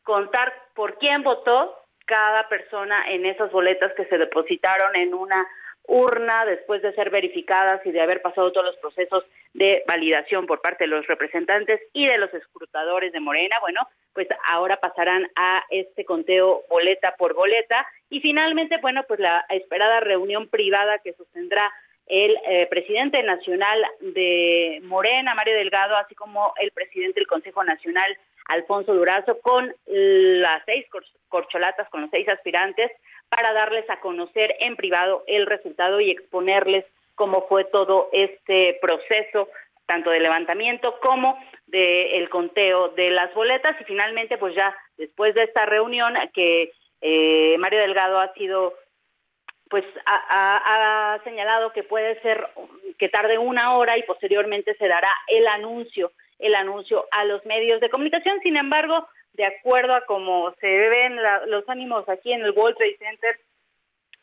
contar por quién votó cada persona en esas boletas que se depositaron en una urna después de ser verificadas y de haber pasado todos los procesos de validación por parte de los representantes y de los escrutadores de Morena, bueno, pues ahora pasarán a este conteo boleta por boleta y finalmente, bueno, pues la esperada reunión privada que sostendrá el eh, presidente nacional de Morena, Mario Delgado, así como el presidente del Consejo Nacional, Alfonso Durazo, con las seis corcholatas, con los seis aspirantes, para darles a conocer en privado el resultado y exponerles cómo fue todo este proceso, tanto de levantamiento como del conteo de las boletas. Y finalmente, pues ya después de esta reunión que eh, Mario Delgado ha sido pues ha, señalado que puede ser que tarde una hora y posteriormente se dará el anuncio, el anuncio a los medios de comunicación. Sin embargo, de acuerdo a cómo se ven los ánimos aquí en el World Trade Center,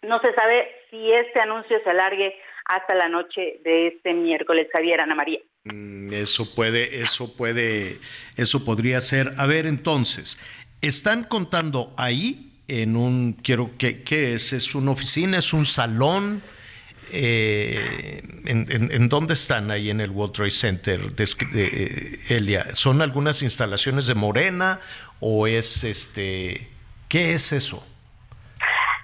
no se sabe si este anuncio se alargue hasta la noche de este miércoles, Javier Ana María. Mm, eso puede, eso puede, eso podría ser. A ver, entonces, están contando ahí en un, quiero, ¿qué, qué es? ¿Es una oficina? ¿Es un salón? Eh, en, dónde están ahí en el World Trade Center, eh, Elia? ¿Son algunas instalaciones de Morena o es este, qué es eso?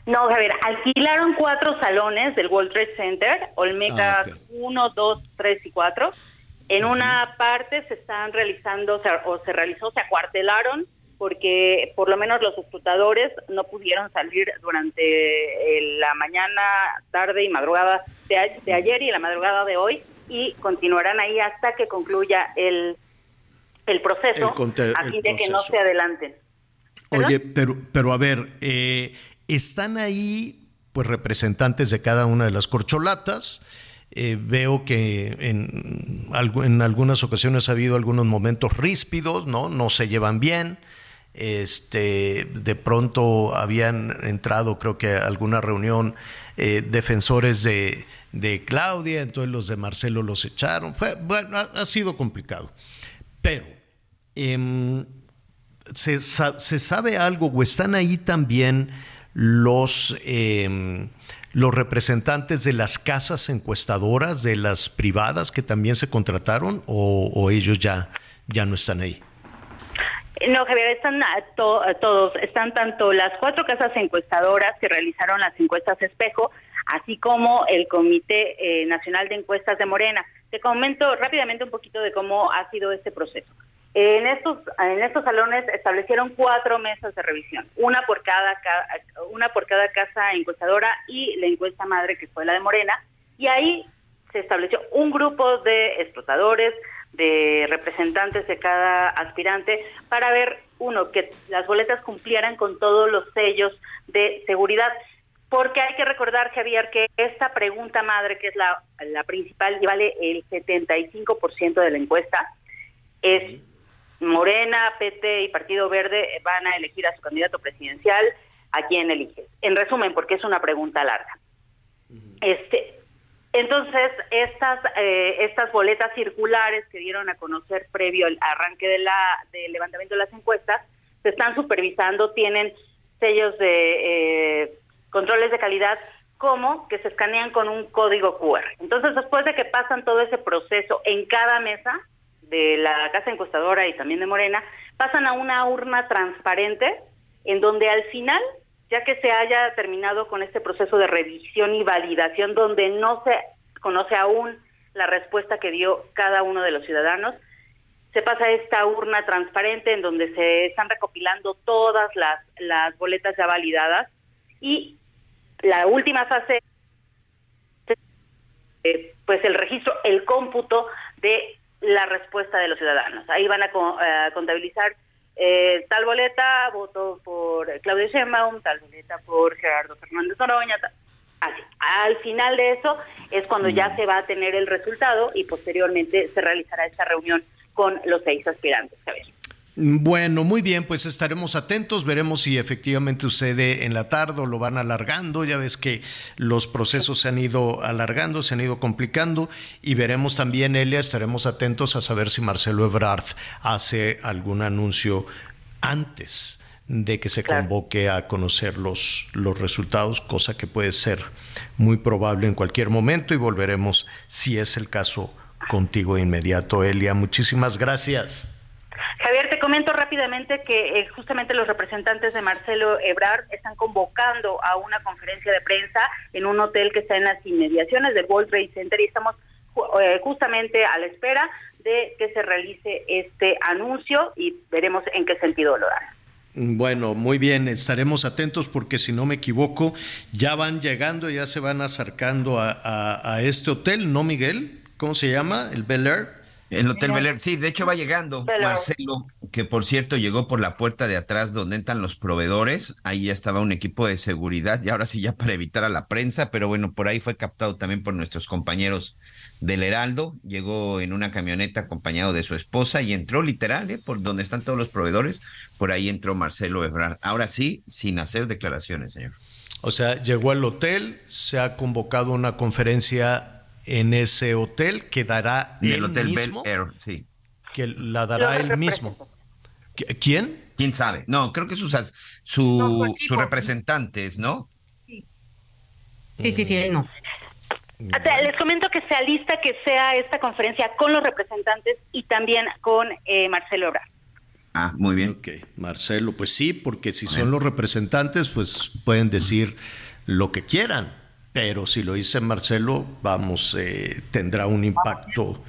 No, Javier, alquilaron cuatro salones del World Trade Center, Olmeca 1, 2, 3 y 4. En una parte se están realizando o se realizó, se acuartelaron porque por lo menos los explotadores no pudieron salir durante eh, la mañana, tarde y madrugada de, ayer y la madrugada de hoy y continuarán ahí hasta que concluya el, el proceso a fin de que no se adelanten. Oye, pero, pero a ver, eh, están ahí pues representantes de cada una de las corcholatas. Eh, veo que en, en algunas ocasiones ha habido algunos momentos ríspidos, ¿no? No se llevan bien. Este, de pronto habían entrado, creo que a alguna reunión, eh, defensores de, Claudia, entonces los de Marcelo los echaron. bueno, ha, sido complicado. Pero, em, se, sabe algo o están ahí también los, em, los representantes de las casas encuestadoras, de las privadas que también se contrataron o, ellos ya, ya no están ahí? No, Javier, están todos, están tanto las cuatro casas encuestadoras que realizaron las encuestas espejo, así como el Comité eh, Nacional de Encuestas de Morena. Te comento rápidamente un poquito de cómo ha sido este proceso. En estos, en estos salones establecieron cuatro mesas de revisión, una por cada una por cada casa encuestadora y la encuesta madre que fue la de Morena, y ahí se estableció un grupo de explotadores, de representantes de cada aspirante para ver, uno, que las boletas cumplieran con todos los sellos de seguridad. Porque hay que recordar, Javier, que esta pregunta madre, que es la, la principal y vale el 75% de la encuesta, es Morena, PT y Partido Verde van a elegir a su candidato presidencial, ¿a quién eliges? En resumen, porque es una pregunta larga. Este, entonces, estas, eh, estas boletas circulares que dieron a conocer previo al arranque de la, del levantamiento de las encuestas, se están supervisando, tienen sellos de eh, controles de calidad como que se escanean con un código QR. Entonces, después de que pasan todo ese proceso en cada mesa de la casa encuestadora y también de Morena, pasan a una urna transparente en donde al final, ya que se haya terminado con este proceso de revisión y validación donde no se conoce aún la respuesta que dio cada uno de los ciudadanos, se pasa a esta urna transparente en donde se están recopilando todas las, las boletas ya validadas y la última fase, eh, pues el registro, el cómputo de la respuesta de los ciudadanos. Ahí van a, contabilizar eh, tal boleta, voto por Claudio Sheinbaum, tal boleta por Gerardo Fernández Noroña, así. Al final de eso es cuando ya se va a tener el resultado y posteriormente se realizará esta reunión con los seis aspirantes. A ver. Bueno, muy bien, pues estaremos atentos, veremos si efectivamente sucede en la tarde o lo van alargando, ya ves que los procesos se han ido alargando, se han ido complicando y veremos también, Elia, estaremos atentos a saber si Marcelo Ebrard hace algún anuncio antes de que se convoque a conocer los, los resultados, cosa que puede ser muy probable en cualquier momento y volveremos, si es el caso, contigo inmediato, Elia. Muchísimas gracias. Javier, comento rápidamente que eh, justamente los representantes de Marcelo Ebrard están convocando a una conferencia de prensa en un hotel que está en las inmediaciones del World Trade Center y estamos eh, justamente a la espera de que se realice este anuncio y veremos en qué sentido lo dan. Bueno, muy bien, estaremos atentos porque si no me equivoco, ya van llegando, ya se van acercando a, a este hotel, ¿no, Miguel? ¿Cómo se llama? ¿El Bel Air? El Hotel Bel sí, de hecho va llegando Marcelo, que por cierto llegó por la puerta de atrás donde entran los proveedores, ahí ya estaba un equipo de seguridad y ahora sí ya para evitar a la prensa, pero bueno, por ahí fue captado también por nuestros compañeros del Heraldo, llegó en una camioneta acompañado de su esposa y entró literal, ¿eh? por donde están todos los proveedores, por ahí entró Marcelo Ebrard, ahora sí, sin hacer declaraciones, señor. O sea, llegó al hotel, se ha convocado una conferencia en ese hotel que dará el hotel mismo, Bel Air, sí. Que la dará él mismo. ¿Quién? ¿Quién sabe? No, creo que sus, su, sus representantes, ¿no? Sí, sí, sí, sí no. Les comento que se alista que sea esta conferencia con los representantes y también con eh, Marcelo Obra. Ah, muy bien. Ok, Marcelo, pues sí, porque si son los representantes, pues pueden decir lo que quieran pero si lo dice Marcelo, vamos, eh, tendrá un impacto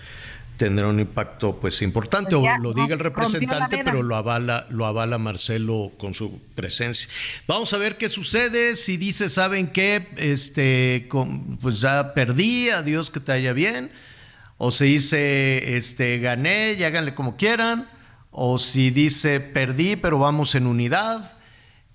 tendrá un impacto pues importante o lo diga el representante pero lo avala lo avala Marcelo con su presencia. Vamos a ver qué sucede si dice saben qué este pues ya perdí adiós que te haya bien. O si dice este gané y háganle como quieran. O si dice perdí pero vamos en unidad.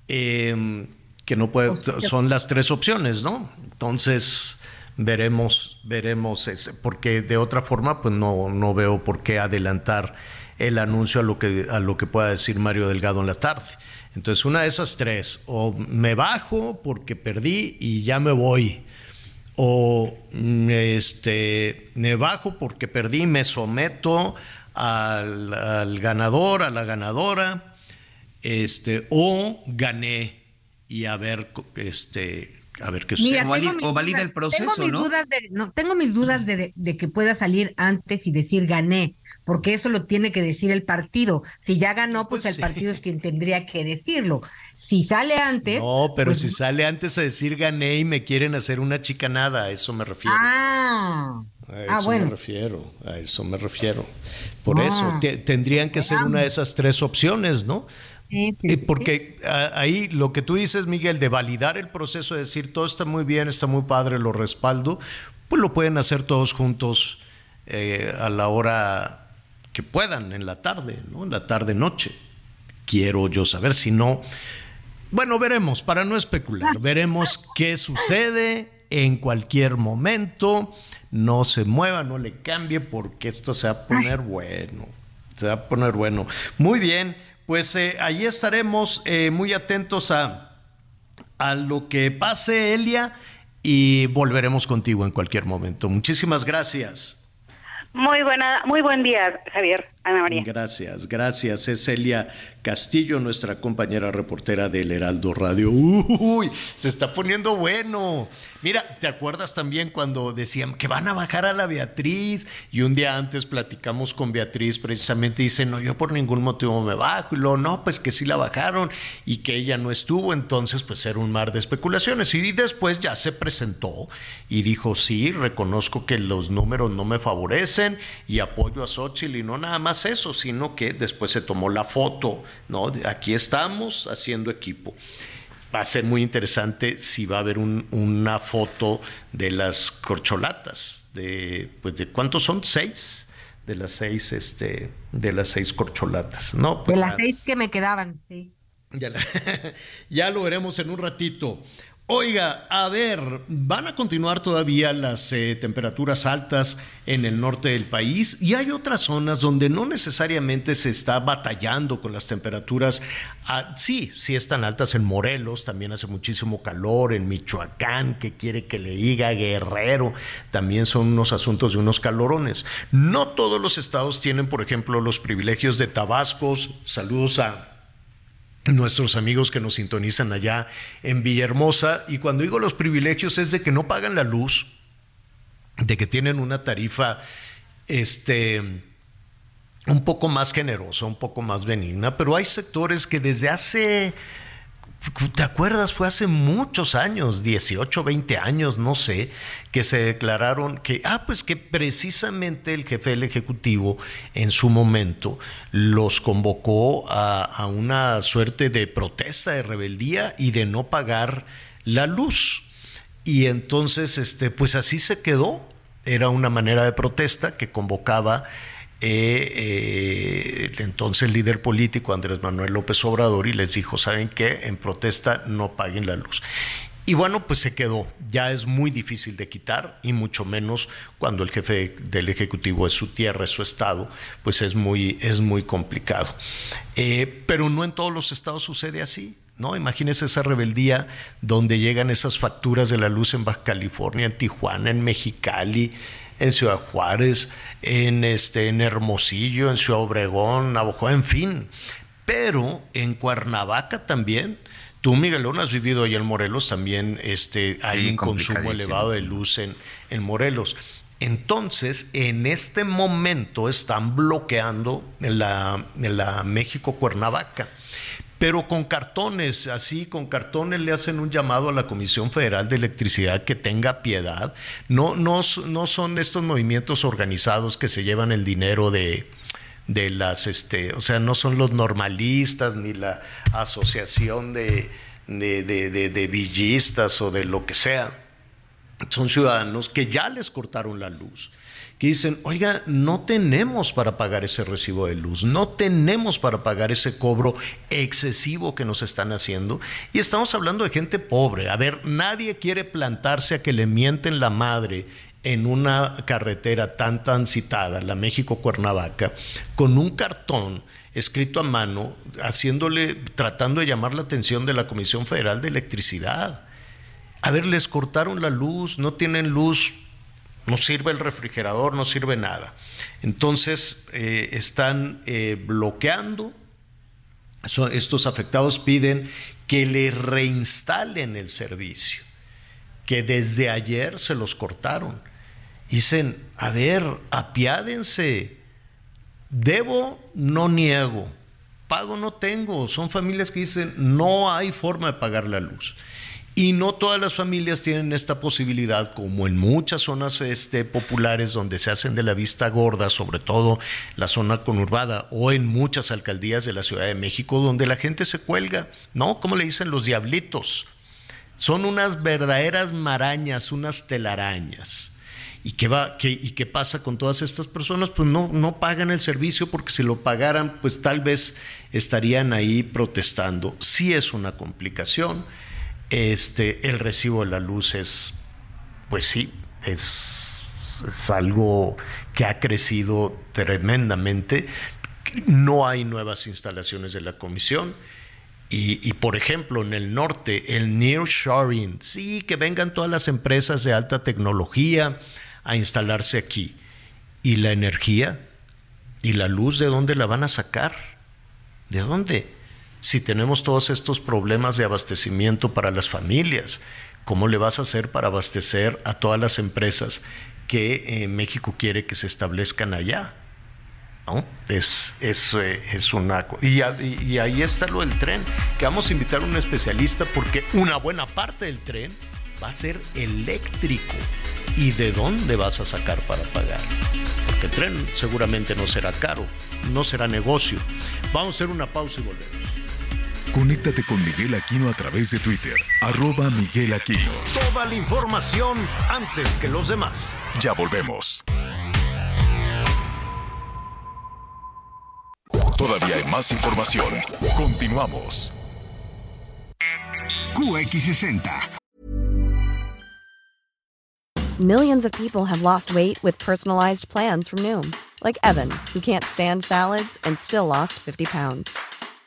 Eh, que no puede, son las tres opciones, ¿no? Entonces veremos, veremos, ese, porque de otra forma, pues no, no veo por qué adelantar el anuncio a lo que a lo que pueda decir Mario Delgado en la tarde. Entonces, una de esas tres, o me bajo porque perdí y ya me voy, o este, me bajo porque perdí, me someto al, al ganador, a la ganadora, este, o gané y a ver este a ver qué sucede. o, valida, el proceso, tengo mis ¿no? Dudas de, no tengo mis dudas de, de, que pueda salir antes y decir gané, porque eso lo tiene que decir el partido. Si ya ganó, pues, pues el partido es quien tendría que decirlo. Si sale antes. No, pero pues si sale antes a decir gané y me quieren hacer una chicanada, a eso me refiero. Ah. A ah, eso me refiero, a eso me refiero. Por eso, ah. tendrían que ser una de esas tres opciones, ¿no? Eh, porque ahí lo que tú dices, Miguel, de validar el proceso, de decir todo está muy bien, está muy padre, lo respaldo, pues lo pueden hacer todos juntos eh, a la hora que puedan, en la tarde, ¿no? En la tarde-noche. Quiero yo saber si no. Bueno, veremos, para no especular, veremos qué sucede en cualquier momento. No se mueva, no le cambie, porque esto se va a poner bueno. Se va a poner bueno. Muy bien, pues eh, ahí estaremos eh, muy atentos a, a lo que pase, Elia, y volveremos contigo en cualquier momento. Muchísimas gracias. Muy buena, muy buen día, Javier, Ana María. Gracias, gracias. Es Elia Castillo, nuestra compañera reportera del Heraldo Radio. Uy, se está poniendo bueno. Mira, ¿te acuerdas también cuando decían que van a bajar a la Beatriz? Y un día antes platicamos con Beatriz, precisamente dice, no, yo por ningún motivo me bajo. Y luego, no, pues que sí la bajaron y que ella no estuvo. Entonces, pues era un mar de especulaciones. Y después ya se presentó y dijo, sí, reconozco que los números no me favorecen y apoyo a Xochitl. Y no nada más eso, sino que después se tomó la foto, ¿no? Aquí estamos haciendo equipo va a ser muy interesante si va a haber una foto de las corcholatas, de, pues de cuántos son, seis, de las seis, este, de las seis corcholatas, ¿no? Pues de las seis que me quedaban, sí. Ya, ya lo veremos en un ratito. Oiga, a ver, van a continuar todavía las eh, temperaturas altas en el norte del país y hay otras zonas donde no necesariamente se está batallando con las temperaturas. Ah, sí, sí están altas en Morelos, también hace muchísimo calor, en Michoacán, que quiere que le diga Guerrero, también son unos asuntos de unos calorones. No todos los estados tienen, por ejemplo, los privilegios de Tabascos. Saludos a nuestros amigos que nos sintonizan allá en Villahermosa. Y cuando digo los privilegios es de que no pagan la luz, de que tienen una tarifa este, un poco más generosa, un poco más benigna, pero hay sectores que desde hace ¿Te acuerdas? Fue hace muchos años, 18, 20 años, no sé, que se declararon que, ah, pues que precisamente el jefe del Ejecutivo en su momento los convocó a, a una suerte de protesta, de rebeldía y de no pagar la luz. Y entonces, este, pues así se quedó. Era una manera de protesta que convocaba eh, el entonces líder político Andrés Manuel López Obrador y les dijo, ¿saben qué? En protesta no paguen la luz. Y bueno, pues se quedó. Ya es muy difícil de quitar y mucho menos cuando el jefe del Ejecutivo es su tierra, es su estado, pues es muy, es muy complicado. Eh, pero no en todos los estados sucede así. ¿No? Imagínese esa rebeldía donde llegan esas facturas de la luz en Baja California, en Tijuana, en Mexicali, en Ciudad Juárez, en, este, en Hermosillo, en Ciudad Obregón, Navajo, en fin. Pero en Cuernavaca también. Tú, Miguelón, has vivido allá en Morelos, también este, hay un consumo elevado de luz en, en Morelos. Entonces, en este momento están bloqueando la, la México-Cuernavaca pero con cartones, así con cartones le hacen un llamado a la Comisión Federal de Electricidad que tenga piedad. No, no, no son estos movimientos organizados que se llevan el dinero de, de las, este, o sea, no son los normalistas ni la asociación de, de, de, de villistas o de lo que sea. Son ciudadanos que ya les cortaron la luz que dicen, oiga, no tenemos para pagar ese recibo de luz, no tenemos para pagar ese cobro excesivo que nos están haciendo. Y estamos hablando de gente pobre. A ver, nadie quiere plantarse a que le mienten la madre en una carretera tan citada, la México-Cuernavaca, con un cartón escrito a mano, haciéndole, tratando de llamar la atención de la Comisión Federal de Electricidad. A ver, les cortaron la luz, no tienen luz no sirve el refrigerador, no sirve nada. Entonces eh, están eh, bloqueando. estos afectados piden que le reinstalen el servicio, que desde ayer se los cortaron. Dicen, a ver, apiádense. Debo, no niego. Pago no tengo. Son familias que dicen, no hay forma de pagar la luz. Y no todas las familias tienen esta posibilidad, como en muchas zonas este, populares donde se hacen de la vista gorda, sobre todo la zona conurbada o en muchas alcaldías de la Ciudad de México, donde la gente se cuelga, ¿no? Como le dicen los diablitos. Son unas verdaderas marañas, unas telarañas. ¿Y qué, va, qué, ¿Y qué pasa con todas estas personas? Pues no, no pagan el servicio porque si lo pagaran, pues tal vez estarían ahí protestando. Sí es una complicación este, el recibo de la luz es, pues sí, es, algo que ha crecido tremendamente. no hay nuevas instalaciones de la comisión. Y, por ejemplo, en el norte, el nearshoring, sí, que vengan todas las empresas de alta tecnología a instalarse aquí. ¿Y la energía? ¿Y la luz de dónde la van a sacar? ¿De dónde? Si tenemos todos estos problemas de abastecimiento para las familias, ¿cómo le vas a hacer para abastecer a todas las empresas que eh, México quiere que se establezcan allá? ¿no? Es, es, eh, es. Y, y, ahí está lo del tren, que vamos a invitar a un especialista porque una buena parte del tren va a ser eléctrico. ¿Y de dónde vas a sacar para pagar? Porque el tren seguramente no será caro, no será negocio. Vamos a hacer una pausa y volvemos. Conéctate con Miguel Aquino a través de Twitter, arroba Miguel Aquino. Toda la información antes que los demás. Ya volvemos. Todavía hay más información. Continuamos. QX60. Millions of people have lost weight with personalized plans from Noom, like Evan, who can't stand salads and still lost 50 pounds.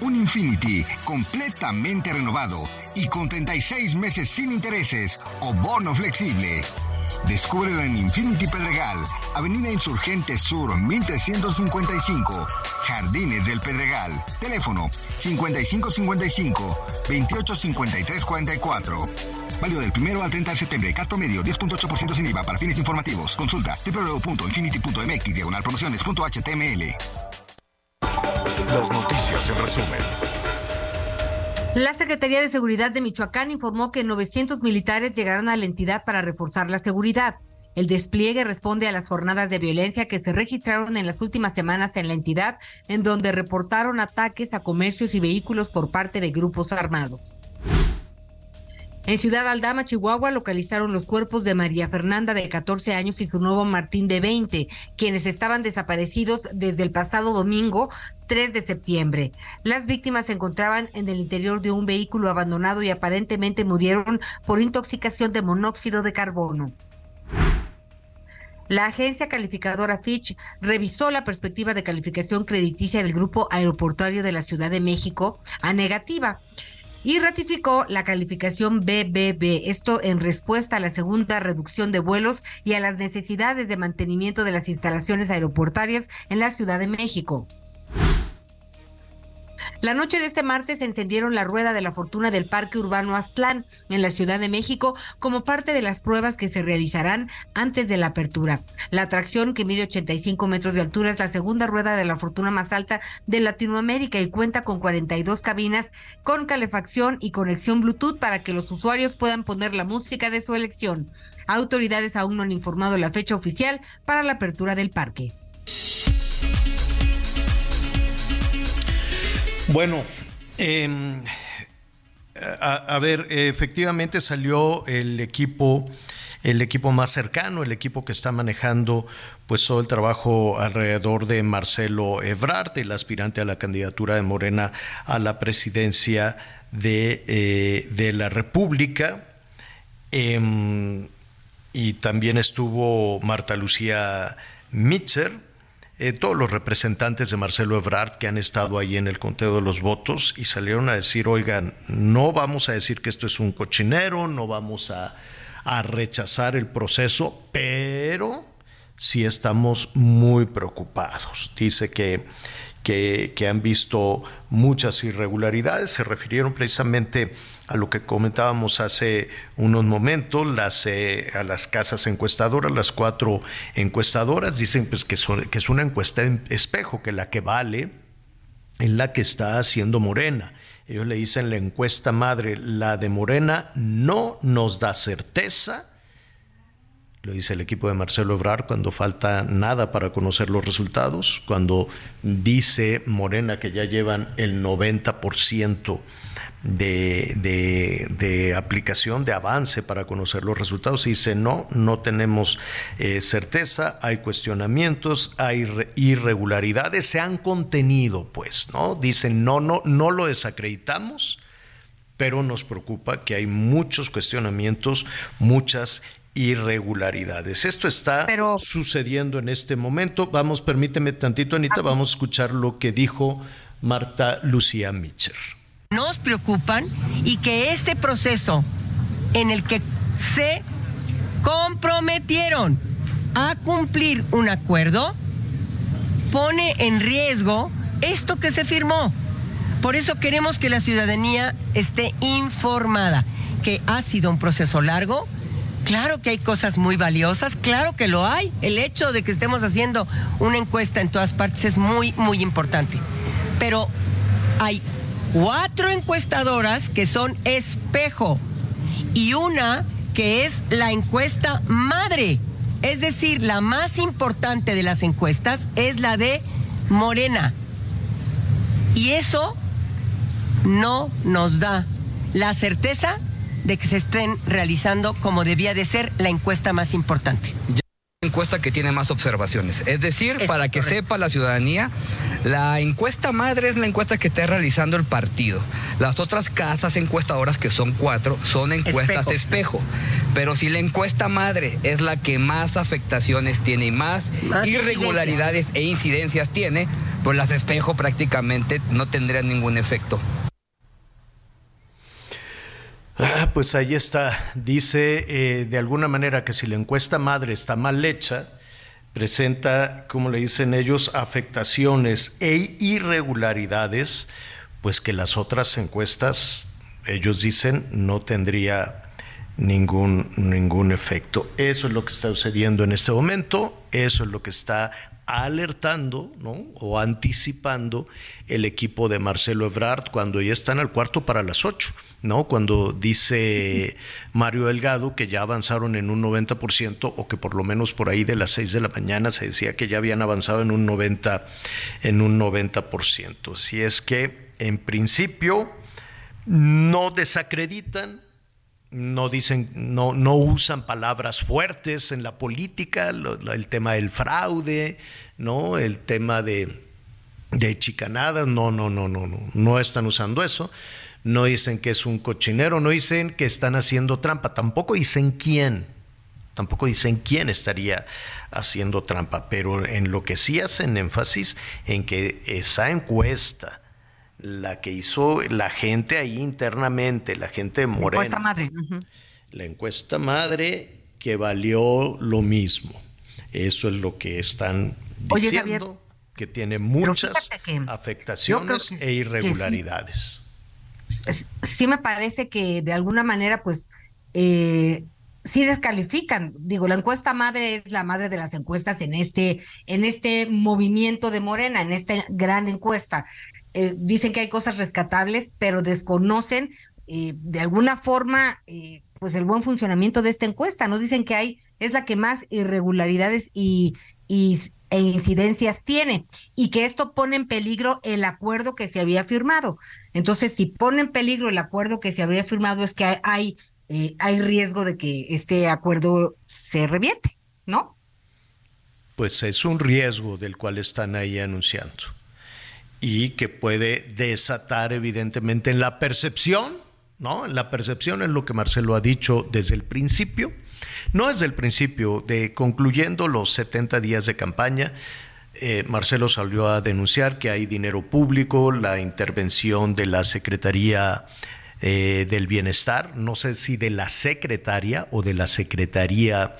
Un Infinity completamente renovado y con 36 meses sin intereses o bono flexible. Descúbrelo en Infinity Pedregal, Avenida Insurgente Sur 1355, Jardines del Pedregal. Teléfono 5555-285344. Válido del primero al 30 de septiembre. Cat promedio 10.8% sin IVA para fines informativos. Consulta www.infinity.mx diagonal promociones.html. Las noticias en resumen. La Secretaría de Seguridad de Michoacán informó que 900 militares llegarán a la entidad para reforzar la seguridad. El despliegue responde a las jornadas de violencia que se registraron en las últimas semanas en la entidad, en donde reportaron ataques a comercios y vehículos por parte de grupos armados. En Ciudad Aldama, Chihuahua, localizaron los cuerpos de María Fernanda de 14 años y su nuevo Martín de 20, quienes estaban desaparecidos desde el pasado domingo 3 de septiembre. Las víctimas se encontraban en el interior de un vehículo abandonado y aparentemente murieron por intoxicación de monóxido de carbono. La agencia calificadora Fitch revisó la perspectiva de calificación crediticia del grupo aeroportuario de la Ciudad de México a negativa y ratificó la calificación BBB, esto en respuesta a la segunda reducción de vuelos y a las necesidades de mantenimiento de las instalaciones aeroportuarias en la Ciudad de México. La noche de este martes encendieron la rueda de la fortuna del Parque Urbano Aztlán en la Ciudad de México como parte de las pruebas que se realizarán antes de la apertura. La atracción, que mide 85 metros de altura, es la segunda rueda de la fortuna más alta de Latinoamérica y cuenta con 42 cabinas con calefacción y conexión Bluetooth para que los usuarios puedan poner la música de su elección. Autoridades aún no han informado la fecha oficial para la apertura del parque. Bueno, em, a, ver, efectivamente salió el equipo, el equipo más cercano, el equipo que está manejando pues todo el trabajo alrededor de Marcelo Ebrard, el aspirante a la candidatura de Morena a la presidencia de, eh, la República. Em, y también estuvo Marta Lucía Mitzer, eh, todos los representantes de Marcelo Ebrard que han estado ahí en el conteo de los votos y salieron a decir, oigan, no vamos a decir que esto es un cochinero, no vamos a, a rechazar el proceso, pero sí estamos muy preocupados. Dice que que, han visto muchas irregularidades. Se refirieron precisamente a lo que comentábamos hace unos momentos, las, eh, a las casas encuestadoras, las cuatro encuestadoras, dicen pues, que, que es una encuesta en espejo, que la que vale en la que está haciendo Morena. Ellos le dicen la encuesta madre, la de Morena no nos da certeza lo dice el equipo de Marcelo Ebrard cuando falta nada para conocer los resultados, cuando dice Morena que ya llevan el 90% de, de, aplicación, de avance para conocer los resultados. Y dice, no, no tenemos eh, certeza, hay cuestionamientos, hay irregularidades, se han contenido, pues, ¿no? Dicen, no, no, no lo desacreditamos, pero nos preocupa que hay muchos cuestionamientos, muchas irregularidades. Esto está sucediendo en este momento. Vamos, permíteme tantito, Anita, vamos a escuchar lo que dijo Marta Lucía Mitcher nos preocupan y que este proceso en el que se comprometieron a cumplir un acuerdo pone en riesgo esto que se firmó. Por eso queremos que la ciudadanía esté informada, que ha sido un proceso largo. Claro que hay cosas muy valiosas, claro que lo hay. El hecho de que estemos haciendo una encuesta en todas partes es muy, muy importante. Pero hay cuatro encuestadoras que son espejo y una que es la encuesta madre. Es decir, la más importante de las encuestas es la de Morena. Y eso no nos da la certeza de que se estén realizando como debía de ser la encuesta más importante encuesta que tiene más observaciones. Es decir, para que sepa la ciudadanía, la encuesta madre es la encuesta que está realizando el partido. Las otras casas encuestadoras, que son cuatro, son encuestas espejo. Pero si la encuesta madre es la que más afectaciones tiene y más, irregularidades e incidencias tiene, pues las espejo prácticamente no tendrían ningún efecto. Ah, pues ahí está. Dice eh, de alguna manera que si la encuesta madre está mal hecha, presenta, como le dicen ellos, afectaciones e irregularidades, pues que las otras encuestas, ellos dicen, no tendría ningún, ningún efecto. Eso es lo que está sucediendo en este momento, eso es lo que está alertando ¿no? o anticipando el equipo de Marcelo Ebrard cuando ya están al cuarto para las ocho. ¿No? Cuando dice Mario Delgado que ya avanzaron en un 90% o que por lo menos por ahí de las 6 de la mañana se decía que ya habían avanzado en un 90 en un 90%. Si es que en principio no desacreditan no dicen, no, no usan palabras fuertes en la política, el tema del fraude, ¿no? El tema de, de chicanadas, no, no, no, no, no, no están usando eso no dicen que es un cochinero, no dicen que están haciendo trampa, tampoco dicen quién, tampoco dicen quién estaría haciendo trampa, pero en lo que sí hacen énfasis en que esa encuesta, la que hizo la gente ahí internamente, la gente de Morena, la encuesta madre, la encuesta madre que valió lo mismo, eso es lo que están diciendo, que tiene muchas afectaciones e irregularidades sí me parece que de alguna manera, pues, eh, sí descalifican. Digo, la encuesta madre es la madre de las encuestas en este, en este movimiento de Morena, en esta gran encuesta. Eh, dicen que hay cosas rescatables, pero desconocen eh, de alguna forma pues el buen funcionamiento de esta encuesta. No dicen que hay, es la que más irregularidades y, y e incidencias tiene y que esto pone en peligro el acuerdo que se había firmado. Entonces, si pone en peligro el acuerdo que se había firmado es que hay, eh, hay riesgo de que este acuerdo se reviente, ¿no? Pues es un riesgo del cual están ahí anunciando y que puede desatar evidentemente en la percepción, ¿no? En la percepción es lo que Marcelo ha dicho desde el principio no desde el principio, de concluyendo los 70 días de campaña, eh, Marcelo salió a denunciar que hay dinero público, la intervención de la Secretaría eh, del Bienestar, no sé si de la secretaria o de la Secretaría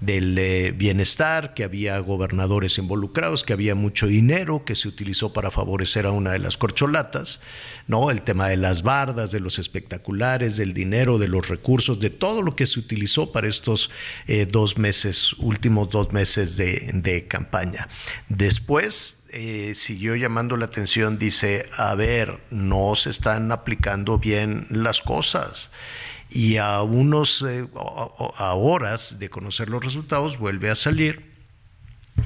del eh, bienestar, que había gobernadores involucrados, que había mucho dinero que se utilizó para favorecer a una de las corcholatas, ¿no? El tema de las bardas, de los espectaculares, del dinero, de los recursos, de todo lo que se utilizó para estos eh, dos meses, últimos dos meses de, campaña. Después eh, siguió llamando la atención, dice, a ver, no se están aplicando bien las cosas. Y a unos, eh, horas de conocer los resultados, vuelve a salir.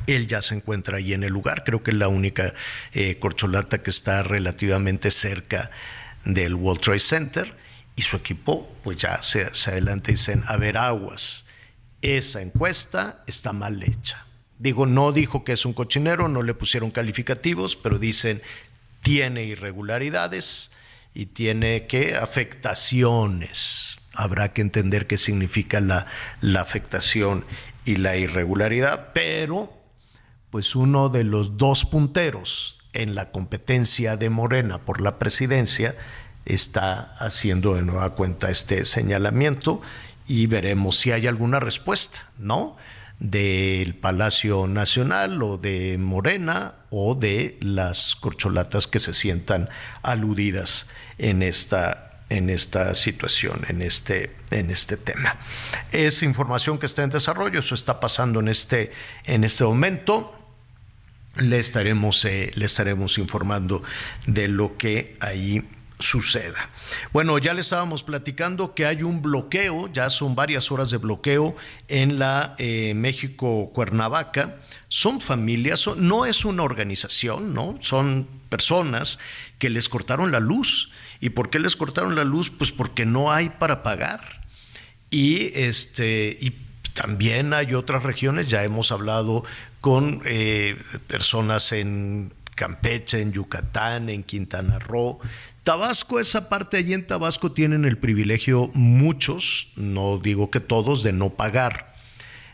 Él ya se encuentra ahí en el lugar, creo que es la única eh, corcholata que está relativamente cerca del World Trade Center. Y su equipo pues ya se, se adelanta y dicen, a ver, aguas, esa encuesta está mal hecha Digo, no dijo que es un cochinero, no le pusieron calificativos, pero dicen tiene irregularidades y tiene que afectaciones. Habrá que entender qué significa la, la afectación y la irregularidad, pero pues uno de los dos punteros en la competencia de Morena por la presidencia está haciendo de nueva cuenta este señalamiento y veremos si hay alguna respuesta, ¿no? Del Palacio Nacional o de Morena o de las corcholatas que se sientan aludidas en esta en esta situación, en este, en este tema. Es información que está en desarrollo, eso está pasando en este, en este momento. Le estaremos, eh, le estaremos informando de lo que ahí suceda. Bueno, ya le estábamos platicando que hay un bloqueo, ya son varias horas de bloqueo en la eh, México Cuernavaca. Son familias, no es una organización, ¿no? Son personas que les cortaron la luz. ¿Y por qué les cortaron la luz? Pues porque no hay para pagar. Y este y también hay otras regiones, ya hemos hablado con eh, personas en Campeche, en Yucatán, en Quintana Roo, Tabasco, esa parte allí en Tabasco tienen el privilegio muchos, no digo que todos, de no pagar.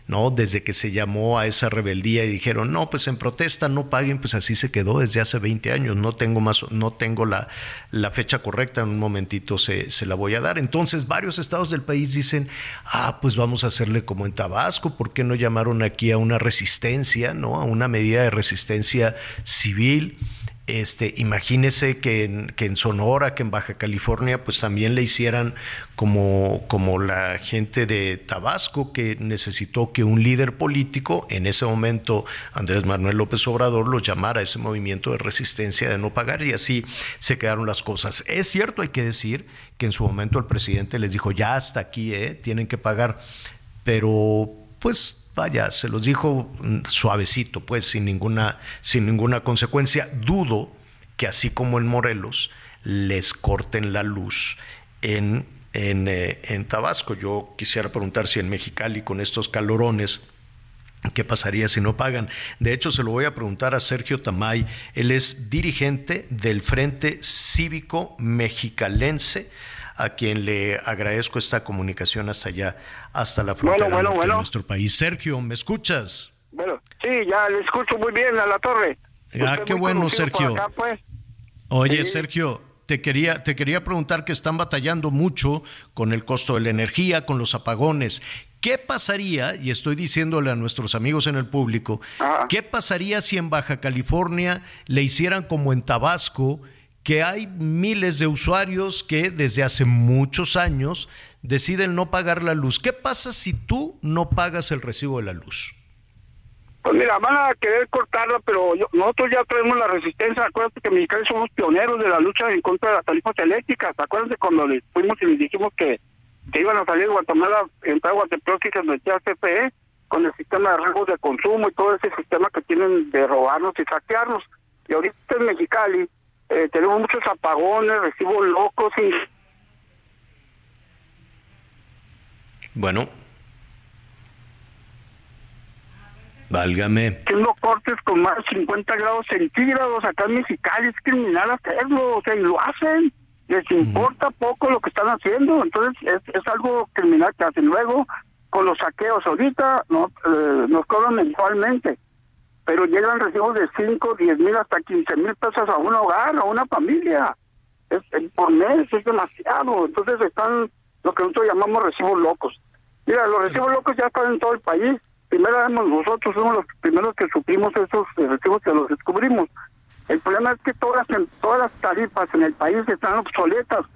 ¿no? Desde que se llamó a esa rebeldía y dijeron, no, pues en protesta no paguen, pues así se quedó desde hace 20 años, no tengo más, no tengo la, la fecha correcta, en un momentito se, se, la voy a dar. Entonces varios estados del país dicen, ah, pues vamos a hacerle como en Tabasco, ¿por qué no llamaron aquí a una resistencia, ¿no? A una medida de resistencia civil. Este, imagínese que en, que en, Sonora, que en Baja California, pues también le hicieran como, como la gente de Tabasco, que necesitó que un líder político, en ese momento Andrés Manuel López Obrador, lo llamara a ese movimiento de resistencia de no pagar y así se quedaron las cosas. Es cierto, hay que decir que en su momento el presidente les dijo, ya hasta aquí, ¿eh? tienen que pagar, pero pues vaya, se los dijo mm, suavecito, pues sin ninguna, sin ninguna consecuencia. Dudo que así como en Morelos les corten la luz en, en, eh, en Tabasco. Yo quisiera preguntar si en Mexicali con estos calorones ¿Qué pasaría si no pagan? De hecho, se lo voy a preguntar a Sergio Tamay. Él es dirigente del Frente Cívico Mexicalense a quien le agradezco esta comunicación hasta allá, hasta la frontera de nuestro país. Sergio, ¿me escuchas? Bueno, sí, ya le escucho muy bien a la torre. Ah, qué bueno, Sergio. Pues. Oye, Sergio, te quería, te quería preguntar que están batallando mucho con el costo de la energía, con los apagones. ¿Qué pasaría, y estoy diciéndole a nuestros amigos en el público, qué pasaría si en Baja California le hicieran como en Tabasco que hay miles de usuarios que desde hace muchos años deciden no pagar la luz. ¿Qué pasa si tú no pagas el recibo de la luz? Pues mira, van a querer cortarla, pero nosotros ya traemos la resistencia. Acuérdate que mexicanos somos pioneros de la lucha en contra de las tarifas eléctricas. Acuérdate cuando les fuimos y les dijimos que, iban a salir de Guatemala, entrar a Guatemala y se metía CFE con el sistema de riesgos de consumo y todo ese sistema que tienen de robarnos y saquearnos. Y ahorita en Mexicali eh, tenemos muchos apagones, recibos locos y... Bueno. Válgame. Tengo cortes con más de 50 grados centígrados acá en Mexicali, es criminal hacerlo, o sea, y lo hacen. Les importa poco lo que están haciendo, entonces es, es algo criminal que hacen. Luego, con los saqueos, ahorita no, eh, nos cobran mensualmente pero llegan recibos de 5, 10 mil hasta 15 mil pesos a un hogar, a una familia. Es, por mes es demasiado. Entonces están lo que nosotros llamamos recibos locos. Mira, los recibos locos ya están en todo el país. Primero nosotros somos los primeros que supimos esos recibos que los descubrimos. El problema es que todas, todas las tarifas en el país están obsoletas.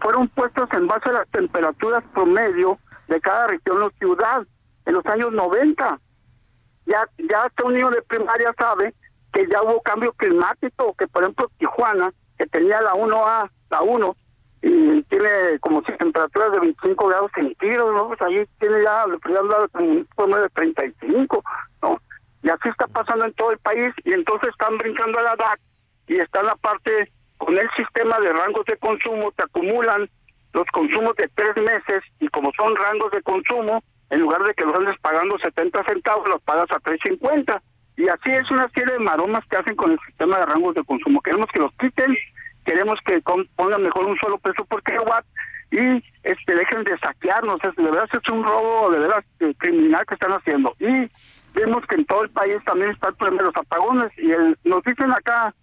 Fueron puestas en base a las temperaturas promedio de cada región o ciudad en los años 90 ya, ya hasta un niño de primaria sabe que ya hubo cambio climático, que por ejemplo Tijuana, que tenía la 1A, la 1, y tiene como si temperaturas de 25 grados centígrados, ¿no? Pues ahí tiene ya, le podría hablar de un de 35, ¿no? Y así está pasando en todo el país, y entonces están brincando a la DAC, y están aparte con el sistema de rangos de consumo, te acumulan los consumos de tres meses, y como son rangos de consumo, en lugar de que los andes pagando 70 centavos, los pagas a 3.50. Y así es una serie de maromas que hacen con el sistema de rangos de consumo. Queremos que los quiten, queremos que pongan mejor un solo peso por kilowatt y este dejen de saquearnos. De verdad es un robo de verdad eh, criminal que están haciendo. Y vemos que en todo el país también está el problema de los apagones. Y el, nos dicen acá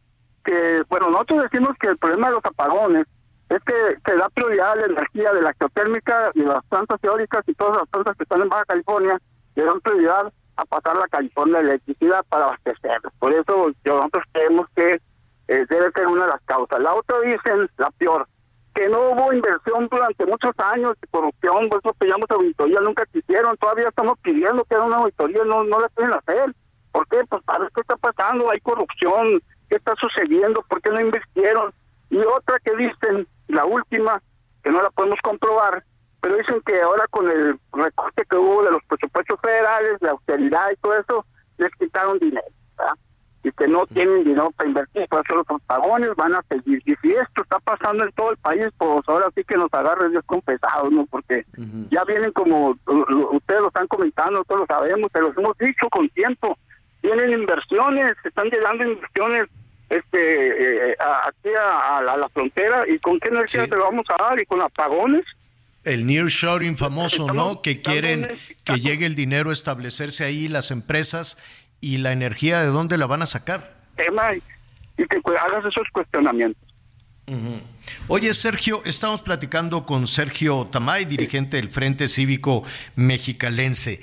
que, bueno, nosotros decimos que el problema de los apagones es que se da prioridad a la energía de la geotérmica y las plantas teóricas y todas las plantas que están en Baja California, le dan prioridad a pasar la California electricidad para abastecer. Por eso nosotros creemos que eh, debe ser una de las causas. La otra dicen, la peor, que no hubo inversión durante muchos años corrupción, por eso pedíamos auditoría, nunca quisieron, todavía estamos pidiendo que haga una auditoría, no, no la pueden hacer. ¿Por qué? Pues para ver qué está pasando, hay corrupción, qué está sucediendo, por qué no invirtieron. Y otra que dicen, la última, que no la podemos comprobar, pero dicen que ahora con el recorte que hubo de los presupuestos federales, la austeridad y todo eso, les quitaron dinero, ¿verdad? Y que no tienen dinero para invertir, por eso los pagones van a seguir. Y si esto está pasando en todo el país, pues ahora sí que nos agarre Dios con pesados, ¿no? Porque ya vienen como, ustedes lo están comentando, todos lo sabemos, se los hemos dicho con tiempo, tienen inversiones, están llegando inversiones este eh, aquí a, la, frontera y con qué energía te lo vamos a dar y con apagones el nearshoring famoso, ¿no? Que quieren que llegue el dinero a establecerse ahí las empresas y la energía de dónde la van a sacar. Tema y que hagas esos cuestionamientos. Oye, Sergio, estamos platicando con Sergio Tamay, dirigente del Frente Cívico Mexicalense.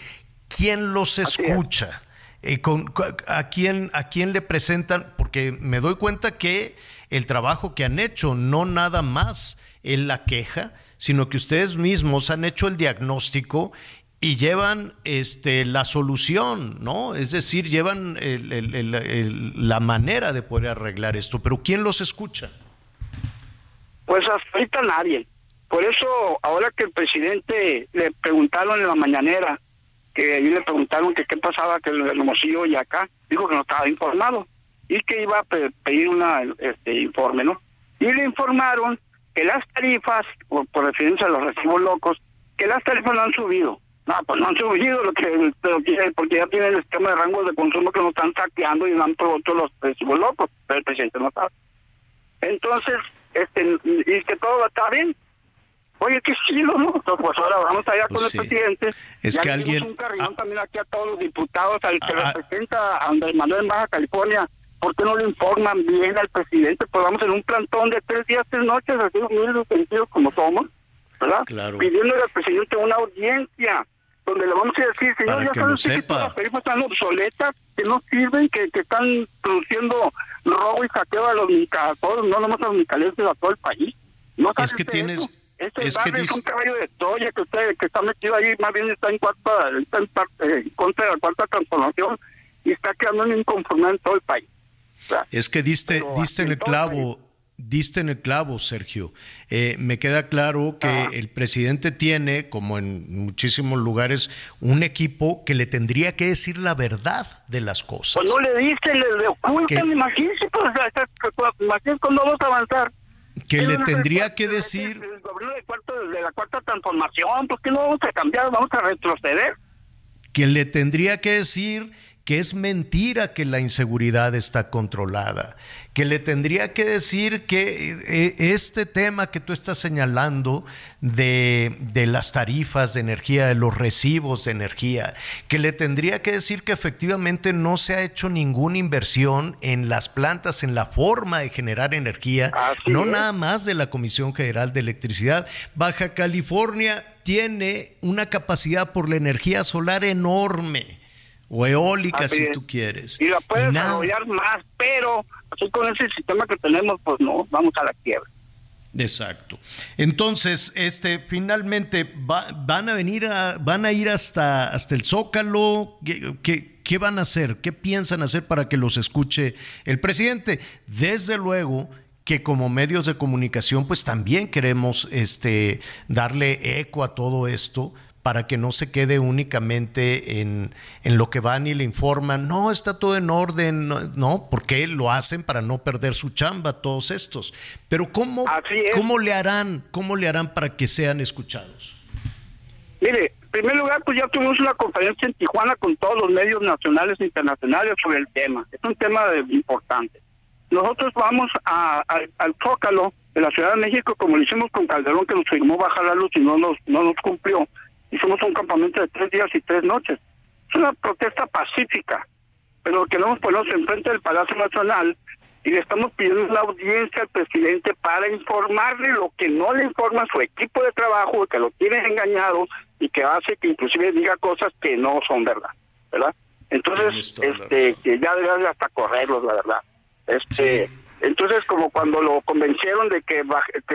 ¿Quién los escucha? Eh, con, a, quién, ¿A quién le presentan? Porque me doy cuenta que el trabajo que han hecho, no nada más en la queja, sino que ustedes mismos han hecho el diagnóstico y llevan este, la solución, ¿no? Es decir, llevan la manera de poder arreglar esto. Pero ¿quién los escucha? Pues hasta ahorita nadie. Por eso, ahora que el presidente le preguntaron en la mañanera, que ahí le preguntaron que qué pasaba que el Hermosillo y acá, dijo que no estaba informado y que iba a pedir una este informe, ¿no? Y le informaron que las tarifas, por, referencia a los recibos locos, que las tarifas no han subido. No, pues no han subido lo que, porque ya tienen el sistema de rangos de consumo que nos están saqueando y no han los recibos locos, pero el presidente no sabe. Entonces, este, y que todo está bien. Oye, qué chido, ¿no? Entonces, pues ahora vamos allá con el presidente. Es que alguien... un carrillón también aquí a todos los diputados, al que ah, representa a Andrés Manuel en Baja California, ¿Por qué no le informan bien al presidente? Pues vamos en un plantón de tres días, tres noches, así humildes sentidos como somos, ¿verdad? Claro. Pidiéndole al presidente una audiencia donde le vamos a decir, señor, ya saben que las tarifas están obsoletas, que no sirven, que, que están produciendo robo y saqueo a los todos, no nomás a los micalenses, a todo el país. No es que tienes... Este es, que es un caballo de Troya que usted que está metido ahí, más bien está en cuarta, está en, parte, en contra de la cuarta transformación y está creando una inconformidad en todo el país. Es que diste, diste en el clavo, diste en el clavo, Sergio. Eh, me queda claro que ah. el presidente tiene, como en muchísimos lugares, un equipo que le tendría que decir la verdad de las cosas. Pues no le diste, le, le ocultan, imagínese, pues, imagínese cuando vamos a avanzar. Que le tendría que decir... El gobierno de, cuarto, de la cuarta transformación, ¿por qué no vamos a cambiar, vamos a retroceder? Que le tendría que decir que es mentira que la inseguridad está controlada, que le tendría que decir que eh, este tema que tú estás señalando de, las tarifas de energía, de los recibos de energía, que le tendría que decir que efectivamente no se ha hecho ninguna inversión en las plantas, en la forma de generar energía, no nada más de la Comisión Federal de Electricidad. Baja California tiene una capacidad por la energía solar enorme o eólica si tú quieres. Y la puedes desarrollar más, pero así con ese sistema que tenemos, pues no, vamos a la quiebra. Exacto. Entonces, este, finalmente van a venir a, van a ir hasta, hasta el Zócalo. ¿Qué, ¿Qué van a hacer? ¿Qué piensan hacer para que los escuche el presidente? Desde luego que como medios de comunicación pues también queremos este, darle eco a todo esto para que no se quede únicamente en, en, lo que van y le informan, no, está todo en orden, no, no, porque lo hacen para no perder su chamba, todos estos. Pero ¿cómo, ¿cómo le harán, cómo le harán para que sean escuchados? Mire, en primer lugar, pues ya tuvimos una conferencia en Tijuana con todos los medios nacionales e internacionales sobre el tema. Es un tema importante. Nosotros vamos a, al Zócalo de la Ciudad de México, como lo hicimos con Calderón, que nos firmó bajar la luz y no nos, no nos cumplió hicimos un campamento de tres días y tres noches. Es una protesta pacífica, pero queremos ponernos enfrente del Palacio Nacional y le estamos pidiendo la audiencia al presidente para informarle lo que no le informa a su equipo de trabajo, que lo tiene engañado y que hace que inclusive diga cosas que no son verdad, ¿verdad? Entonces, este, que ya debe hasta correrlos, la verdad. Este, entonces como cuando lo convencieron de que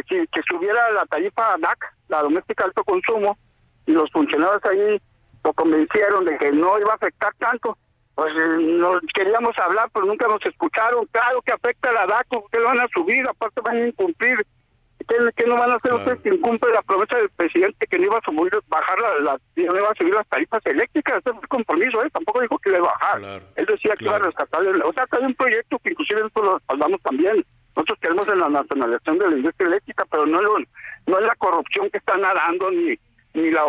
que, que subiera la tarifa DAC, la doméstica alto consumo, y los funcionarios ahí lo convencieron de que no iba a afectar tanto. Pues eh, nos queríamos hablar, pero nunca nos escucharon. Claro que afecta a la DACO, que lo van a subir, aparte van a incumplir. ¿Qué, no van a hacer ustedes si incumple la promesa del presidente que no iba a subir, bajar la, no iba a subir las tarifas eléctricas? Ese es un compromiso, ¿eh? Tampoco dijo que iba a bajar. Él decía que iba a rescatar. o sea, que hay un proyecto que inclusive nosotros lo respaldamos también. Nosotros queremos en la nacionalización de la industria eléctrica, pero no, no es la corrupción que está nadando ni ni la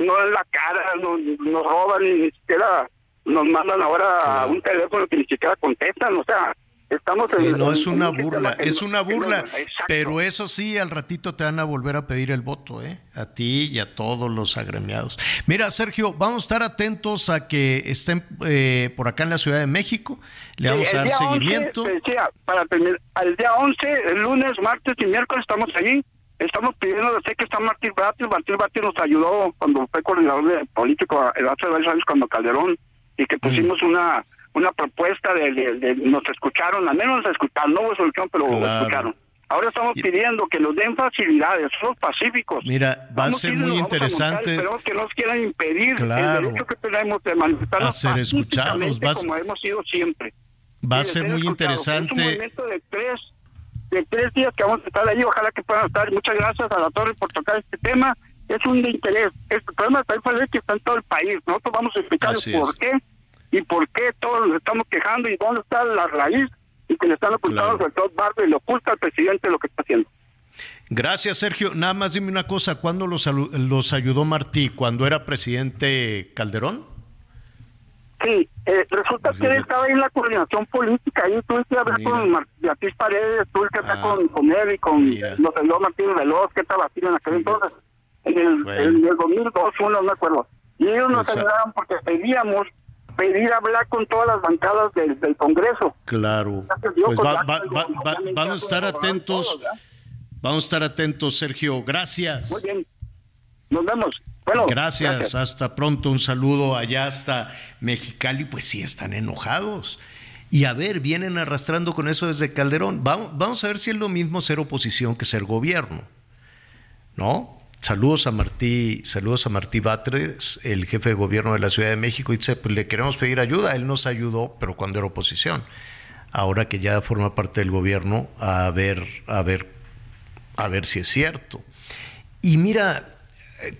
no en la cara, nos, nos roban ni siquiera nos mandan ahora a un teléfono que ni siquiera contestan, o sea, estamos en, no es una burla, es una burla, pero eso sí, al ratito te van a volver a pedir el voto, ¿eh? A ti y a todos los agremiados. Mira, Sergio, vamos a estar atentos a que estén eh, por acá en la Ciudad de México, le vamos a dar seguimiento. para terminar, al día 11, el lunes, martes y miércoles estamos allí estamos pidiendo, sé que está Martín Batis, Martín Batis nos ayudó cuando fue coordinador de político hace varios años cuando Calderón y que pusimos una una propuesta de, nos escucharon, al menos nos escucharon, no hubo solución, pero escucharon. Ahora estamos pidiendo que nos den facilidades, somos pacíficos. Mira, va a ser muy interesante. Pero que nos quieran impedir el derecho que tenemos de manifestarnos a ser escuchados, como hemos sido siempre. Va a ser muy interesante. Es un movimiento de tres de tres días que vamos a estar ahí. Ojalá que puedan estar. Muchas gracias a la torre por tocar este tema. Es un de interés. El problema de que está en todo el país. Nosotros vamos a explicar por qué y por qué todos nos estamos quejando y dónde está la raíz y que le están ocultando claro. todo barrio y le oculta al presidente lo que está haciendo. Gracias, Sergio. Nada más dime una cosa. ¿Cuándo los, los ayudó Martí? ¿Cuando era presidente Calderón? Sí, eh, resulta que él estaba ahí en la coordinación política, ahí tuve que hablar con Beatriz Paredes, tuve que hablar con, con, él y con los señor Martín Veloz, que estaba así en aquel entonces, en el, en el 2002, uno, no me acuerdo. Y ellos nos ayudaron porque pedíamos pedir hablar con todas las bancadas del, del Congreso. Claro. Pues va, va, va, vamos a estar atentos. Vamos a estar atentos, Sergio. Gracias. Muy bien. Nos vemos gracias, hasta pronto, un saludo allá hasta Mexicali, pues sí están enojados. Y a ver, vienen arrastrando con eso desde Calderón. Vamos, vamos a ver si es lo mismo ser oposición que ser gobierno. ¿No? Saludos a Martí, saludos a Martí Batres, el jefe de gobierno de la Ciudad de México, y dice, pues le queremos pedir ayuda. Él nos ayudó, pero cuando era oposición. Ahora que ya forma parte del gobierno, a ver, a ver, a ver si es cierto. Y mira,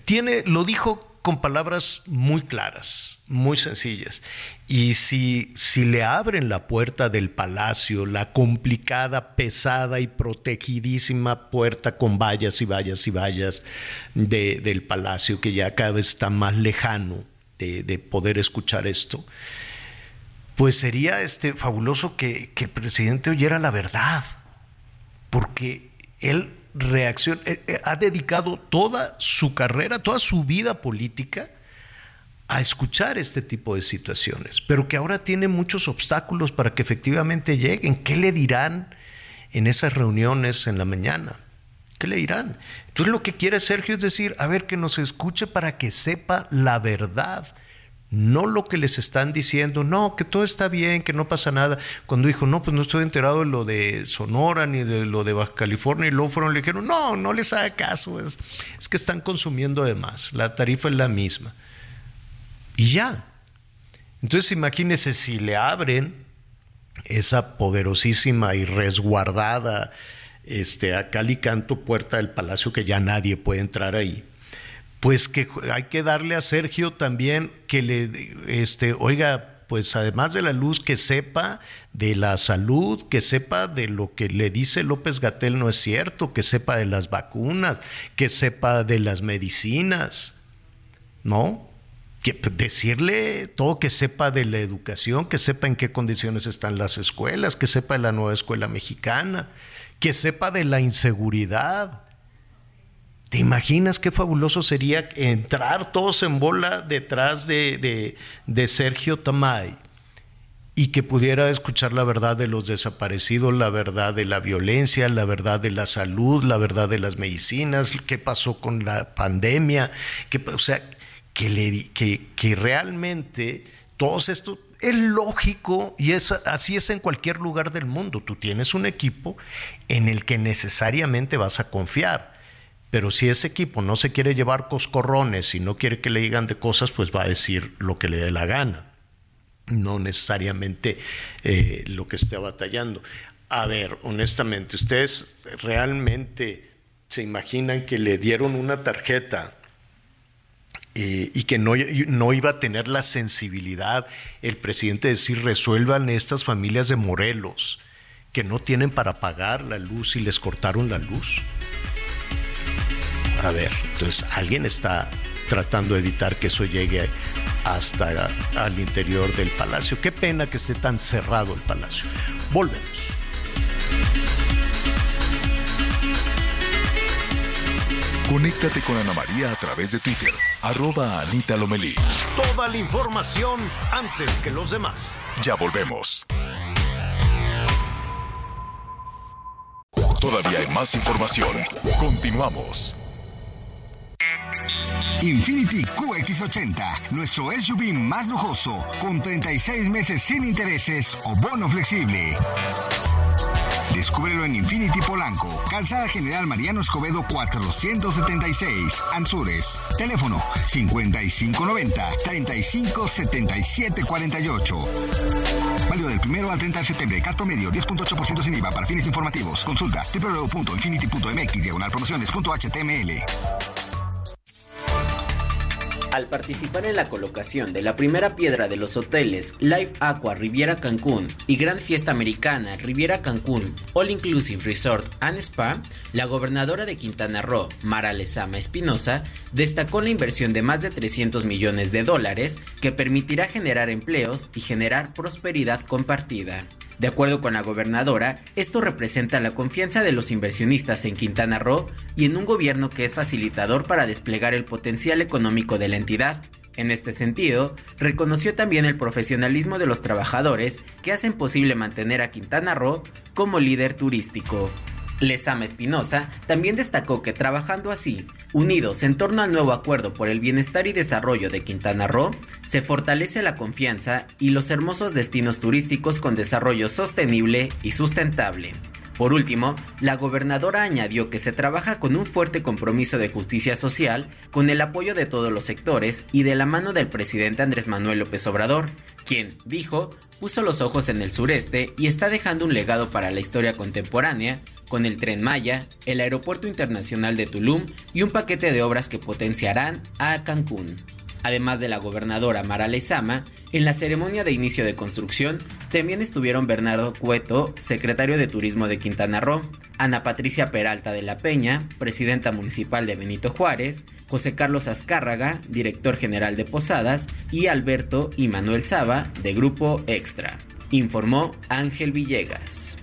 tiene, lo dijo con palabras muy claras, muy sencillas. Y si, si le abren la puerta del palacio, la complicada, pesada y protegidísima puerta con vallas y vallas y vallas de, del palacio, que ya cada vez está más lejano de, de poder escuchar esto, pues sería este, fabuloso que, que el presidente oyera la verdad, porque él reacción, eh, eh, ha dedicado toda su carrera, toda su vida política a escuchar este tipo de situaciones, pero que ahora tiene muchos obstáculos para que efectivamente lleguen. ¿Qué le dirán en esas reuniones en la mañana? ¿Qué le dirán? Entonces lo que quiere Sergio es decir, a ver, que nos escuche para que sepa la verdad no lo que les están diciendo, no, que todo está bien, que no pasa nada. Cuando dijo, no, pues no estoy enterado de lo de Sonora ni de lo de Baja California, y luego fueron, le dijeron, no, no les haga caso, es, es que están consumiendo de más, la tarifa es la misma. Y ya. Entonces imagínese si le abren esa poderosísima y resguardada este, a cal y canto puerta del palacio que ya nadie puede entrar ahí. Pues que hay que darle a Sergio también que le, este, oiga, pues además de la luz, que sepa de la salud, que sepa de lo que le dice López Gatel no es cierto, que sepa de las vacunas, que sepa de las medicinas, ¿no? Que pues, decirle todo, que sepa de la educación, que sepa en qué condiciones están las escuelas, que sepa de la nueva escuela mexicana, que sepa de la inseguridad. ¿Te imaginas qué fabuloso sería entrar todos en bola detrás de, de, Sergio Tamay y que pudiera escuchar la verdad de los desaparecidos, la verdad de la violencia, la verdad de la salud, la verdad de las medicinas, qué pasó con la pandemia, que, o sea, que, le, que, que realmente todos estos es lógico y es, así es en cualquier lugar del mundo. Tú tienes un equipo en el que necesariamente vas a confiar. Pero si ese equipo no se quiere llevar coscorrones y no quiere que le digan de cosas, pues va a decir lo que le dé la gana. No necesariamente eh, lo que esté batallando. A ver, honestamente, ¿ustedes realmente se imaginan que le dieron una tarjeta eh, y que no, no, iba a tener la sensibilidad el presidente de decir resuelvan estas familias de Morelos que no tienen para pagar la luz y les cortaron la luz. A ver, entonces alguien está tratando de evitar que eso llegue hasta al interior del palacio. Qué pena que esté tan cerrado el palacio. Volvemos. Conéctate con Ana María a través de Twitter, arroba Anita Lomelí. Toda la información antes que los demás. Ya volvemos. Todavía hay más información. Continuamos. Infinity QX80, nuestro SUV más lujoso, con 36 meses sin intereses o bono flexible. Descúbrelo en Infinity Polanco, Calzada General Mariano Escobedo 476, Anzures. Teléfono 5590-357748. Válido del primero al 30 de septiembre. Carto medio 10.8% sin IVA para fines informativos. Consulta www.infinity.mx diagonal promociones.html. Al participar en la colocación de la primera piedra de los hoteles Live Aqua Riviera Cancún y Gran Fiesta Americana Riviera Cancún All Inclusive Resort and Spa, la gobernadora de Quintana Roo, Mara Lezama Espinosa, destacó la inversión de más de 300 millones de dólares que permitirá generar empleos y generar prosperidad compartida. De acuerdo con la gobernadora, esto representa la confianza de los inversionistas en Quintana Roo y en un gobierno que es facilitador para desplegar el potencial económico de la entidad. En este sentido, reconoció también el profesionalismo de los trabajadores que hacen posible mantener a Quintana Roo como líder turístico. Lesama Espinosa también destacó que trabajando así, unidos en torno al nuevo acuerdo por el bienestar y desarrollo de Quintana Roo, se fortalece la confianza y los hermosos destinos turísticos con desarrollo sostenible y sustentable. Por último, la gobernadora añadió que se trabaja con un fuerte compromiso de justicia social, con el apoyo de todos los sectores y de la mano del presidente Andrés Manuel López Obrador, quien, dijo, puso los ojos en el sureste y está dejando un legado para la historia contemporánea, con el tren Maya, el Aeropuerto Internacional de Tulum y un paquete de obras que potenciarán a Cancún. Además de la gobernadora Mara Lezama, en la ceremonia de inicio de construcción también estuvieron Bernardo Cueto, secretario de Turismo de Quintana Roo, Ana Patricia Peralta de la Peña, presidenta municipal de Benito Juárez, José Carlos Azcárraga, director general de Posadas, y Alberto y Manuel Saba, de Grupo Extra. Informó Ángel Villegas.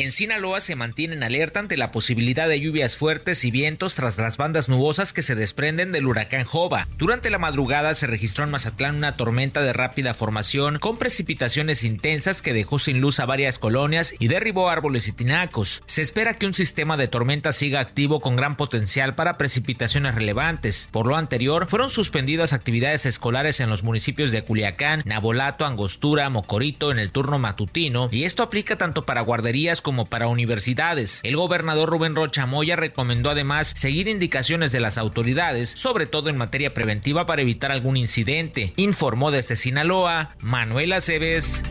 En Sinaloa se mantienen alerta ante la posibilidad de lluvias fuertes y vientos tras las bandas nubosas que se desprenden del huracán Jova. Durante la madrugada se registró en Mazatlán una tormenta de rápida formación con precipitaciones intensas que dejó sin luz a varias colonias y derribó árboles y tinacos. Se espera que un sistema de tormenta siga activo con gran potencial para precipitaciones relevantes. Por lo anterior, fueron suspendidas actividades escolares en los municipios de Culiacán, Nabolato, Angostura, Mocorito en el turno matutino y esto aplica tanto para guarderías como para universidades. El gobernador Rubén Rocha Moya recomendó además seguir indicaciones de las autoridades, sobre todo en materia preventiva para evitar algún incidente. Informó desde Sinaloa Manuel Aceves.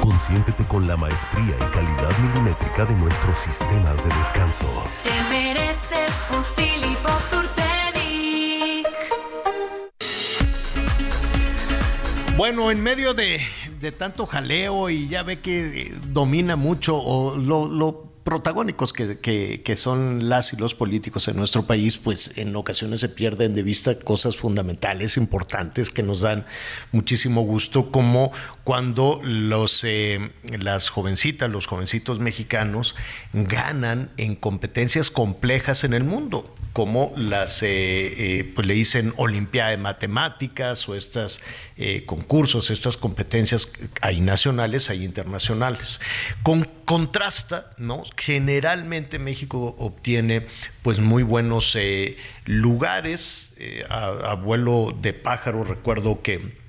Consiéntete con la maestría y calidad milimétrica de nuestros sistemas de descanso. Te mereces un Bueno, en medio de, de, tanto jaleo y ya ve que domina mucho o lo, lo protagónicos que, que, que, son las y los políticos en nuestro país, pues en ocasiones se pierden de vista cosas fundamentales, importantes, que nos dan muchísimo gusto, como cuando los, eh, las jovencitas, los jovencitos mexicanos ganan en competencias complejas en el mundo como las, eh, eh, pues le dicen Olimpiada de Matemáticas o estos eh, concursos, estas competencias, hay nacionales, hay internacionales. Con, contrasta, ¿no? Generalmente México obtiene pues muy buenos lugares, a, vuelo de pájaro, recuerdo que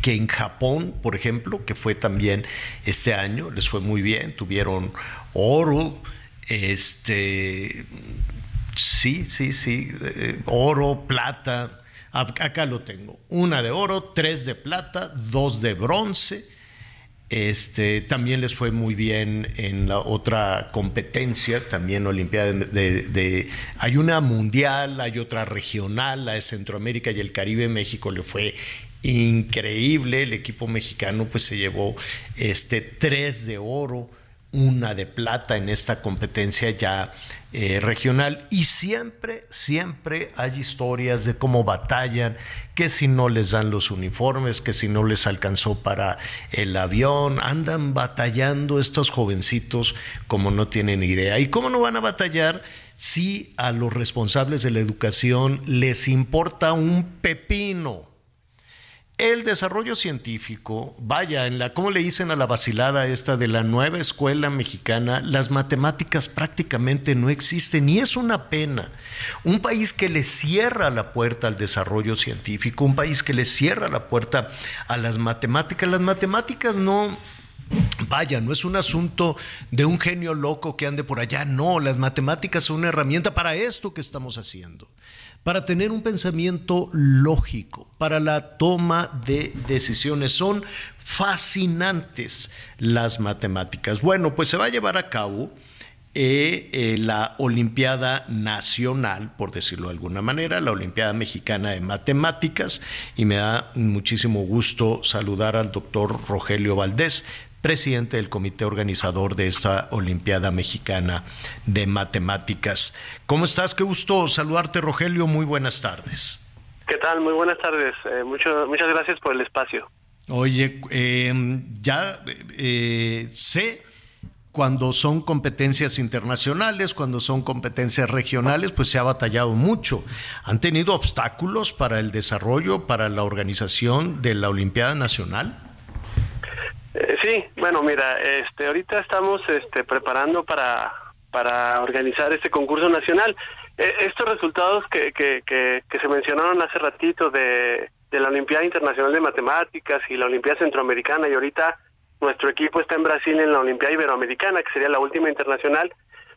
que en Japón, por ejemplo, que fue también este año, les fue muy bien, tuvieron oro, este Sí, sí, sí. Eh, oro, plata. Acá lo tengo. Una de oro, tres de plata, dos de bronce. Este, también les fue muy bien en la otra competencia, también Olimpiada de, Hay una mundial, hay otra regional, la de Centroamérica y el Caribe. México le fue increíble. El equipo mexicano pues se llevó este, tres de oro una de plata en esta competencia ya eh, regional y siempre, siempre hay historias de cómo batallan, que si no les dan los uniformes, que si no les alcanzó para el avión, andan batallando estos jovencitos como no tienen idea. ¿Y cómo no van a batallar si a los responsables de la educación les importa un pepino? El desarrollo científico, vaya, en la, ¿cómo le dicen a la vacilada esta de la nueva escuela mexicana? Las matemáticas prácticamente no existen y es una pena. Un país que le cierra la puerta al desarrollo científico, un país que le cierra la puerta a las matemáticas. Las matemáticas no, Vaya, no es un asunto de un genio loco que ande por allá, no, las matemáticas son una herramienta para esto que estamos haciendo para tener un pensamiento lógico, para la toma de decisiones. Son fascinantes las matemáticas. Bueno, pues se va a llevar a cabo eh, eh, la Olimpiada Nacional, por decirlo de alguna manera, la Olimpiada Mexicana de Matemáticas, y me da muchísimo gusto saludar al doctor Rogelio Valdés, presidente del comité organizador de esta Olimpiada Mexicana de Matemáticas. ¿Cómo estás? Qué gusto saludarte, Rogelio. Muy buenas tardes. ¿Qué tal? Muy buenas tardes. Eh, muchas gracias por el espacio. Oye, em, ya eh, sé cuando son competencias internacionales, cuando son competencias regionales, pues se ha batallado mucho. ¿Han tenido obstáculos para el desarrollo, para la organización de la Olimpiada Nacional? Eh, sí, bueno, mira, este, ahorita estamos este, preparando para, para organizar este concurso nacional. Eh, estos resultados que, que, que, se mencionaron hace ratito de, de la Olimpiada Internacional de Matemáticas y la Olimpiada Centroamericana y ahorita nuestro equipo está en Brasil en la Olimpiada Iberoamericana, que sería la última internacional.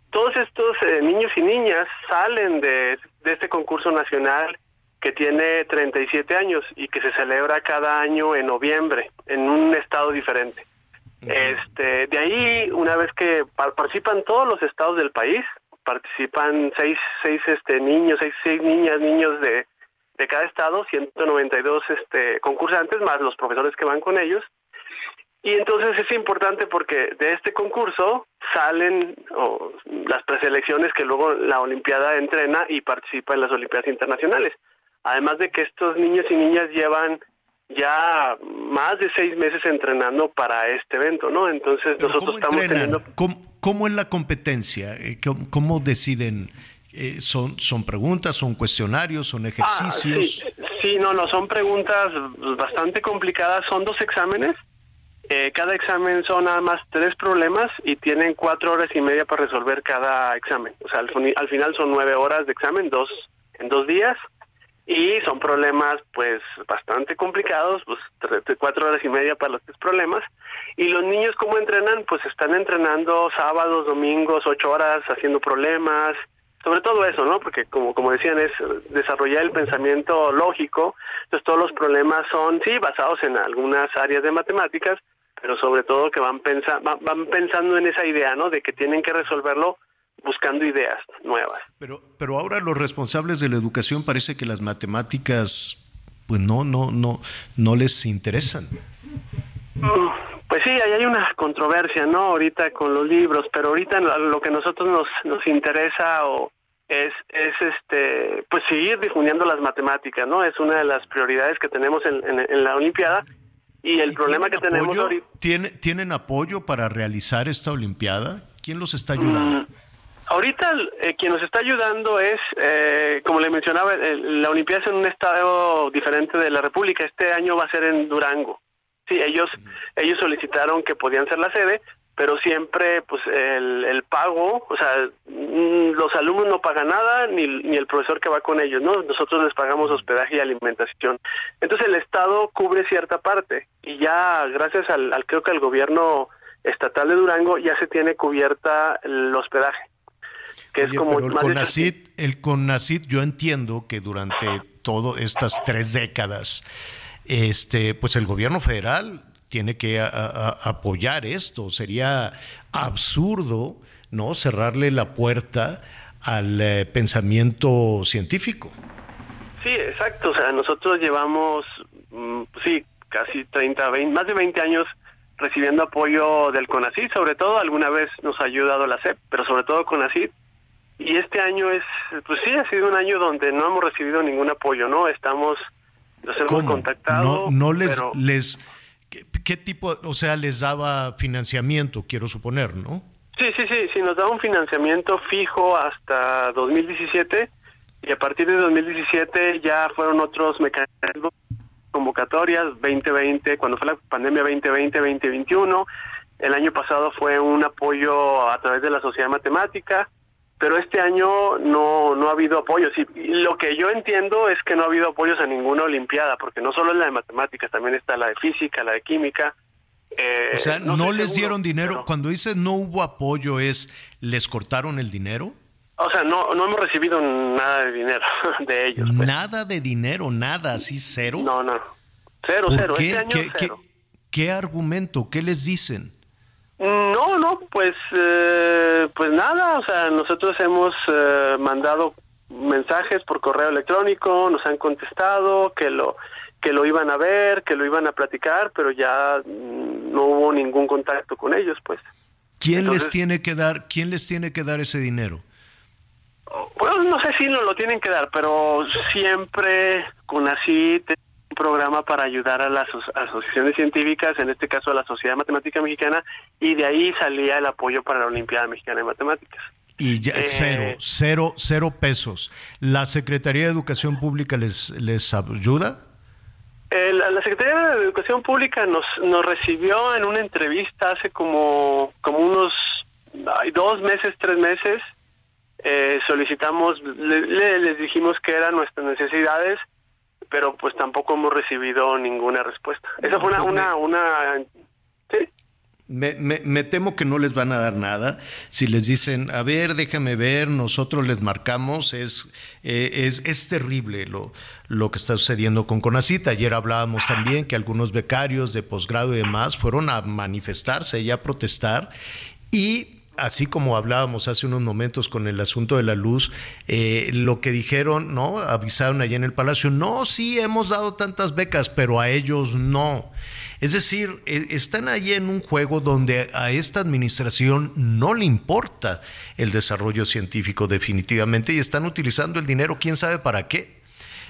Todos estos eh, niños y niñas salen de, de este concurso nacional que tiene 37 años y que se celebra cada año en noviembre en un estado diferente. Este, de ahí, una vez que participan todos los estados del país, participan seis, seis este, niños, seis, seis niñas, niños de, de cada estado, 192 este, concursantes, más los profesores que van con ellos. Y entonces es importante porque de este concurso salen las preselecciones que luego la Olimpiada entrena y participa en las Olimpiadas Internacionales. Además de que estos niños y niñas llevan ya más de seis meses entrenando para este evento, ¿no? Entonces nosotros estamos teniendo... ¿Cómo, es la competencia? Eh, ¿Cómo, deciden? Eh, son, ¿Son preguntas, son cuestionarios, son ah, ejercicios? sí, no, no, son preguntas bastante complicadas. Son dos exámenes. Eh, cada examen son nada más tres problemas y tienen cuatro horas y media para resolver cada examen. O sea, al, al final son nueve horas de examen, dos en dos días y son problemas pues bastante complicados, pues cuatro horas y media para los tres problemas. Y los niños cómo entrenan, pues están entrenando sábados, domingos, ocho horas haciendo problemas, sobre todo eso, ¿no? Porque como como decían es desarrollar el pensamiento lógico. Entonces todos los problemas son sí basados en algunas áreas de matemáticas, pero sobre todo que van pensando van pensando en esa idea, ¿no? De que tienen que resolverlo buscando ideas nuevas. Pero, pero ahora los responsables de la educación parece que las matemáticas, pues no, no, no, no les interesan. Pues sí, ahí hay una controversia, ¿no? Ahorita con los libros, pero ahorita lo que a nosotros nos, nos interesa o es, es este, pues seguir difundiendo las matemáticas, ¿no? Es una de las prioridades que tenemos en, en, la Olimpiada. Y el problema que tenemos ahorita... ¿Tienen apoyo para realizar esta Olimpiada? ¿Quién los está ayudando? Mm, Ahorita eh, quien nos está ayudando es, eh, como le mencionaba, la Olimpiada es en un estado diferente de la República. Este año va a ser en Durango. Sí, ellos ellos solicitaron que podían ser la sede, pero siempre pues el, el pago, o sea, mm, los alumnos no pagan nada ni, ni el profesor que va con ellos, ¿no? Nosotros les pagamos hospedaje y alimentación. Entonces el Estado cubre cierta parte y ya gracias al, al creo que al gobierno estatal de Durango ya se tiene cubierta el hospedaje que es como el CONACIT, el CONACIT, yo entiendo que durante todas estas tres décadas, este, pues el gobierno federal tiene que apoyar esto. Sería absurdo, ¿no? Cerrarle la puerta al eh, pensamiento científico. Sí, exacto. O sea, nosotros llevamos, mm, sí, casi 30, 20, más de 20 años recibiendo apoyo del CONACIT, sobre todo alguna vez nos ha ayudado la SEP, pero sobre todo CONACIT y este año es, pues sí, ha sido un año donde no hemos recibido ningún apoyo, ¿no? Estamos, los hemos contactado. No, no les, les, ¿qué, tipo, o sea, les daba financiamiento, quiero suponer, ¿no? Sí, sí, sí, sí, nos daba un financiamiento fijo hasta 2017 y a partir de 2017 ya fueron otros mecanismos, convocatorias 2020, cuando fue la pandemia 2020, 2021. El año pasado fue un apoyo a través de la Sociedad Matemática pero este año no, no ha habido apoyos. Y, lo que yo entiendo es que no ha habido apoyos a ninguna Olimpiada, porque no solo es la de matemáticas, también está la de física, la de química. Eh, o sea, ¿no, les dieron dinero? Cuando dices no hubo apoyo, ¿es les cortaron el dinero? O sea, no, no hemos recibido nada de dinero de ellos. Pues. Nada de dinero, nada, así cero. No, no. Cero, cero. Qué? Este año ¿Qué, ¿Qué argumento? ¿Qué les dicen? No, no, pues, eh, pues nada, o sea, nosotros hemos eh, mandado mensajes por correo electrónico, nos han contestado que lo que lo iban a ver, que lo iban a platicar, pero ya no hubo ningún contacto con ellos, pues. ¿Quién les tiene que dar, quién les tiene que dar ese dinero? Bueno, no sé si nos lo tienen que dar, pero siempre con así programa para ayudar a las asociaciones científicas, en este caso a la Sociedad Matemática Mexicana, y de ahí salía el apoyo para la Olimpiada Mexicana de Matemáticas. Y ya, eh, cero, cero, cero pesos. ¿La Secretaría de Educación Pública les, les ayuda? la Secretaría de Educación Pública nos, nos recibió en una entrevista hace como, como unos dos meses, tres meses. Eh, solicitamos, les dijimos que eran nuestras necesidades pero pues tampoco hemos recibido ninguna respuesta. Esa fue una... una, una ¿sí? Me, me, temo que no les van a dar nada. Si les dicen, a ver, déjame ver, nosotros les marcamos, es, eh, es, es, terrible lo, lo que está sucediendo con Conacita. Ayer hablábamos también que algunos becarios de posgrado y demás fueron a manifestarse y a protestar y así como hablábamos hace unos momentos con el asunto de la luz, eh, lo que dijeron, ¿no? Avisaron allá en el Palacio, no, sí, hemos dado tantas becas, pero a ellos no. Es decir, e, están allí en un juego donde a esta administración no le importa el desarrollo científico definitivamente y están utilizando el dinero, quién sabe para qué.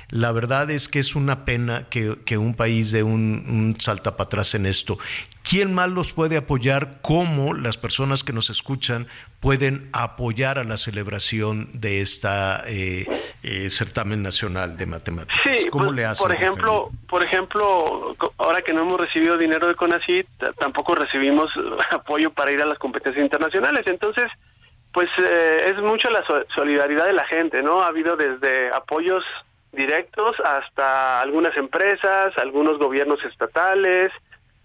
La verdad es que es una pena que, un país dé un, un, salta para atrás en esto. ¿Quién más los puede apoyar? ¿Cómo las personas que nos escuchan pueden apoyar a la celebración de esta eh, eh, certamen nacional de matemáticas? ¿Cómo pues, le hacen? Por ejemplo, por ejemplo, ahora que no hemos recibido dinero de CONACYT, tampoco recibimos apoyo para ir a las competencias internacionales. Entonces, pues eh, es mucho la solidaridad de la gente, ¿no? Ha habido desde apoyos directos hasta algunas empresas, algunos gobiernos estatales,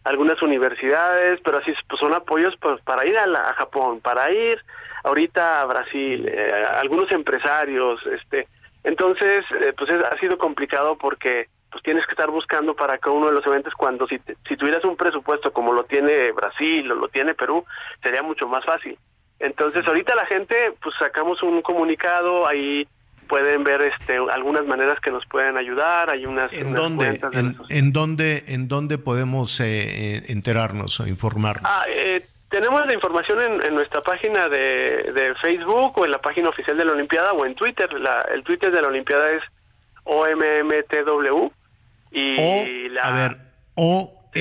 algunas universidades, pero así pues, son apoyos pues, para ir a, a Japón, para ir ahorita a Brasil, eh, algunos empresarios, este, entonces eh, pues ha sido complicado porque pues tienes que estar buscando para cada uno de los eventos cuando si, si tuvieras un presupuesto como lo tiene Brasil o lo tiene Perú, sería mucho más fácil. Entonces ahorita la gente pues sacamos un comunicado ahí pueden ver este algunas maneras que nos pueden ayudar hay unas en dónde en, dónde en dónde podemos eh, eh, enterarnos o informarnos ah, eh, tenemos la información en, nuestra página de, de, Facebook o en la página oficial de la Olimpiada o en Twitter. La, el Twitter de la Olimpiada es OMMTW y la a ver OMMTW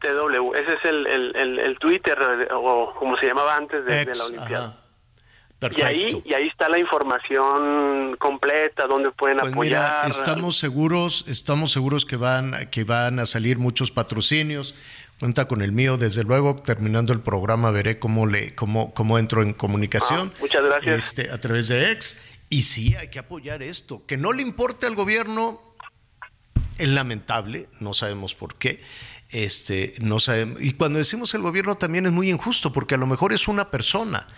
TW, ese es el, el, el, Twitter o como se llamaba antes de, la Olimpiada. Y ahí, y ahí está la información completa, donde pueden pues apoyar. Mira, estamos seguros, estamos seguros que van, que van a salir muchos patrocinios. Cuenta con el mío, desde luego. Terminando el programa veré cómo le, cómo, cómo entro en comunicación. Ah, muchas gracias. Este, a través de Ex. Y sí, hay que apoyar esto. Que no le importe al gobierno, es lamentable, no sabemos por qué. Este, no sabemos. Y cuando decimos el gobierno también es muy injusto, porque a lo mejor es una persona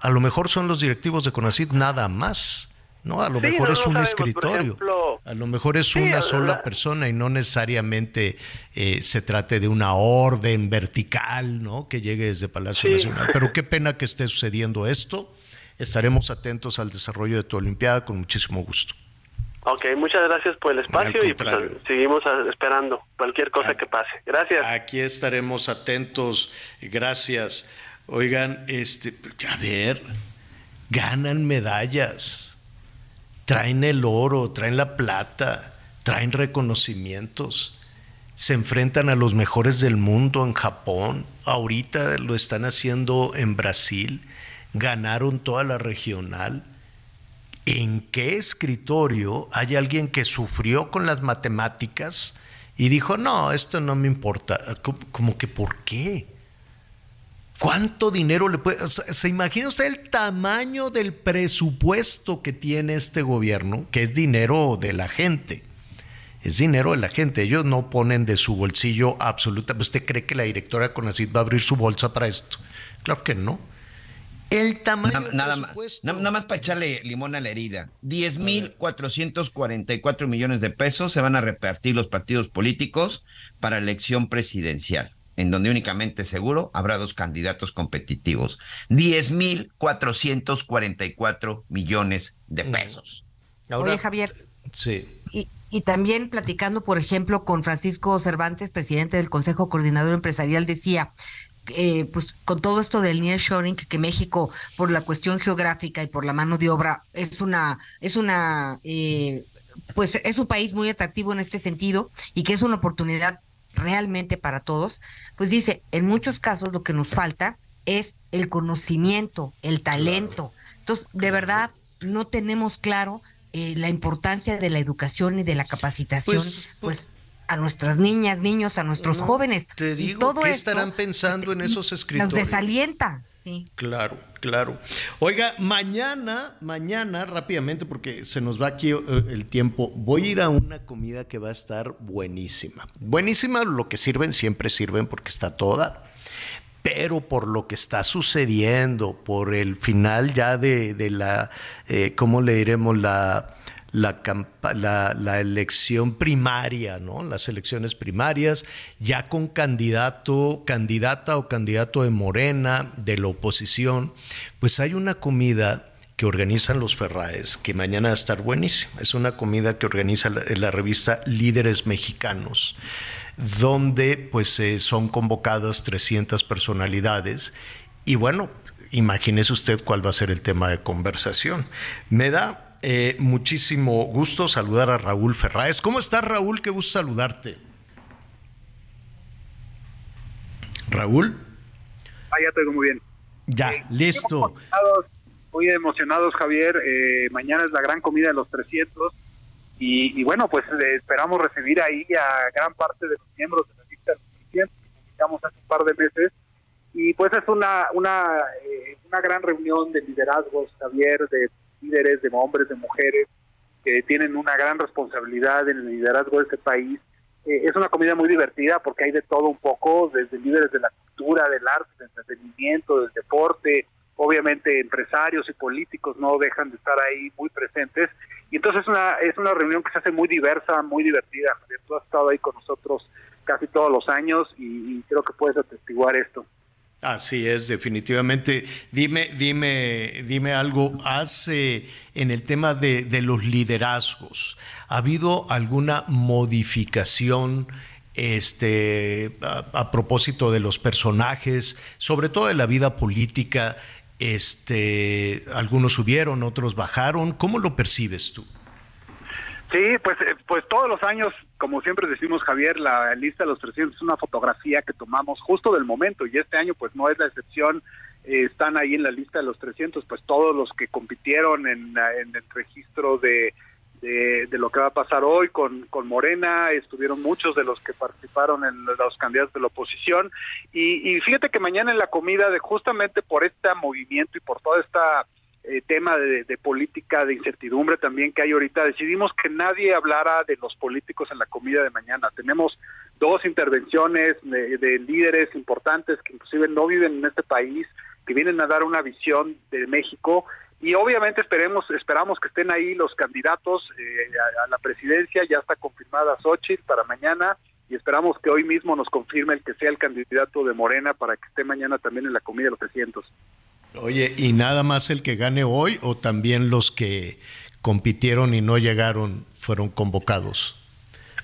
a lo mejor son los directivos de CONACID nada más. ¿no? A lo mejor es un escritorio, a lo mejor es una sola persona y no necesariamente eh, se trate de una orden vertical, ¿no? Que llegue desde Palacio Nacional. Pero qué pena que esté sucediendo esto. Estaremos atentos al desarrollo de tu Olimpiada con muchísimo gusto. Ok, muchas gracias por el espacio y pues, seguimos esperando cualquier cosa que pase. Gracias. Aquí estaremos atentos. Gracias. Oigan, este, a ver, ganan medallas, traen el oro, traen la plata, traen reconocimientos, se enfrentan a los mejores del mundo en Japón, ahorita lo están haciendo en Brasil, ganaron toda la regional. ¿En qué escritorio hay alguien que sufrió con las matemáticas y dijo, no, esto no me importa? como que por qué? ¿Cuánto dinero le puede... ¿Se imagina usted el tamaño del presupuesto que tiene este gobierno, que es dinero de la gente? Es dinero de la gente. Ellos no ponen de su bolsillo absoluta. ¿Usted cree que la directora de Conacid va a abrir su bolsa para esto? Claro que no. El tamaño del nada presupuesto. Más, nada más para echarle limón a la herida. 10.444 millones de pesos se van a repartir los partidos políticos para elección presidencial en donde únicamente seguro habrá dos candidatos competitivos. 10.444 millones de pesos. Oye, Javier. Sí. Y, y también platicando, por ejemplo, con Francisco Cervantes, presidente del Consejo Coordinador Empresarial, decía, eh, pues con todo esto del nearshoring que México por la cuestión geográfica y por la mano de obra es una es una eh, pues es un país muy atractivo en este sentido y que es una oportunidad realmente para todos, pues dice, en muchos casos lo que nos falta es el conocimiento, el talento. Entonces, de verdad, no tenemos claro eh, la importancia de la educación y de la capacitación, pues, pues a nuestras niñas, niños, a nuestros jóvenes. Te digo, ¿qué estarán pensando en esos escritores? Nos desalienta. Sí. Claro, claro. Oiga, mañana, mañana, rápidamente, porque se nos va aquí eh, el tiempo, voy a ir a una comida que va a estar buenísima. Buenísima, lo que sirven, siempre sirven porque está toda. Pero por lo que está sucediendo, por el final ya de, la, eh, ¿cómo le diremos? La la, la, elección primaria, ¿no? Las elecciones primarias, ya con candidato, candidata o candidato de Morena, de la oposición, pues hay una comida que organizan los Ferraes, que mañana va a estar buenísima. Es una comida que organiza la, revista Líderes Mexicanos, donde pues eh, son convocadas 300 personalidades y bueno, imagínese usted cuál va a ser el tema de conversación. Me da eh, muchísimo gusto saludar a Raúl Ferraes. ¿Cómo estás, Raúl? Qué gusto saludarte. Raúl. Ah, ya oigo muy bien. Ya, listo. Muy emocionados, Javier. Eh, mañana es la gran comida de los 300. Y, bueno, pues eh, esperamos recibir ahí a gran parte de los miembros de la lista de los 300 que publicamos hace un par de meses. Y pues es una, una, una gran reunión de liderazgos, Javier, de líderes, de hombres, de mujeres, que tienen una gran responsabilidad en el liderazgo de este país. Eh, es una comida muy divertida porque hay de todo un poco, desde líderes de la cultura, del arte, del entretenimiento, del deporte, obviamente empresarios y políticos no dejan de estar ahí muy presentes. Y entonces es una, es una reunión que se hace muy diversa, muy divertida. Tú has estado ahí con nosotros casi todos los años y, y creo que puedes atestiguar esto. Así es, definitivamente. Dime, dime, dime algo. Hace en el tema de, de, los liderazgos, ¿ha habido alguna modificación este, a, a, propósito de los personajes, sobre todo de la vida política? Este, algunos subieron, otros bajaron. ¿Cómo lo percibes tú? Sí, pues, pues todos los años, como siempre decimos Javier, la lista de los 300 es una fotografía que tomamos justo del momento y este año pues no es la excepción. Eh, están ahí en la lista de los 300, pues todos los que compitieron en, en el registro de, de, de, lo que va a pasar hoy con, con Morena, estuvieron muchos de los que participaron en los candidatos de la oposición y, y fíjate que mañana en la comida, de justamente por este movimiento y por toda esta eh, tema de, de, política, de incertidumbre también que hay ahorita, decidimos que nadie hablara de los políticos en la comida de mañana. Tenemos dos intervenciones de, de, líderes importantes que inclusive no viven en este país, que vienen a dar una visión de México y obviamente esperemos, esperamos que estén ahí los candidatos eh, a, a, la presidencia, ya está confirmada Xochitl para mañana y esperamos que hoy mismo nos confirme el que sea el candidato de Morena para que esté mañana también en la comida de los 300. Oye, ¿y nada más el que gane hoy o también los que compitieron y no llegaron fueron convocados?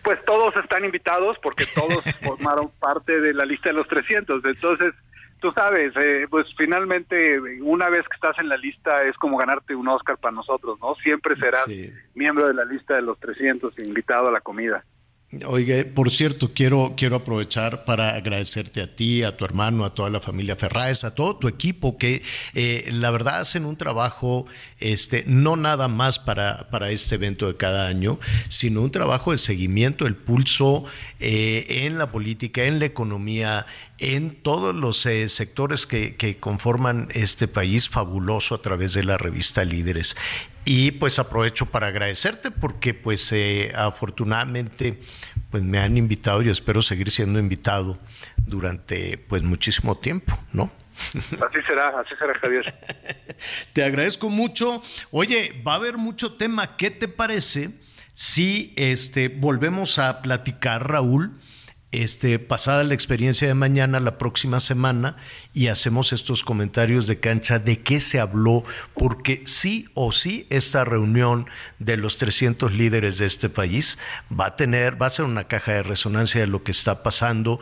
Pues todos están invitados porque todos formaron parte de la lista de los 300. Entonces, tú sabes, eh, pues finalmente una vez que estás en la lista es como ganarte un Oscar para nosotros, ¿no? Siempre serás sí. miembro de la lista de los 300 invitado a la comida. Oye, por cierto, quiero, quiero aprovechar para agradecerte a ti, a tu hermano, a toda la familia Ferraes, a todo tu equipo que eh, la verdad hacen un trabajo, este, no nada más para, para este evento de cada año, sino un trabajo de seguimiento, el pulso eh, en la política, en la economía, en todos los eh, sectores que, que, conforman este país fabuloso a través de la revista Líderes. Y pues aprovecho para agradecerte porque pues eh, afortunadamente pues me han invitado y espero seguir siendo invitado durante pues muchísimo tiempo, ¿no? Así será, así será Javier. te agradezco mucho. Oye, va a haber mucho tema. ¿Qué te parece si este volvemos a platicar, Raúl? Este, pasada la experiencia de mañana, la próxima semana, y hacemos estos comentarios de cancha de qué se habló, porque sí o sí esta reunión de los 300 líderes de este país va a tener, va a ser una caja de resonancia de lo que está pasando,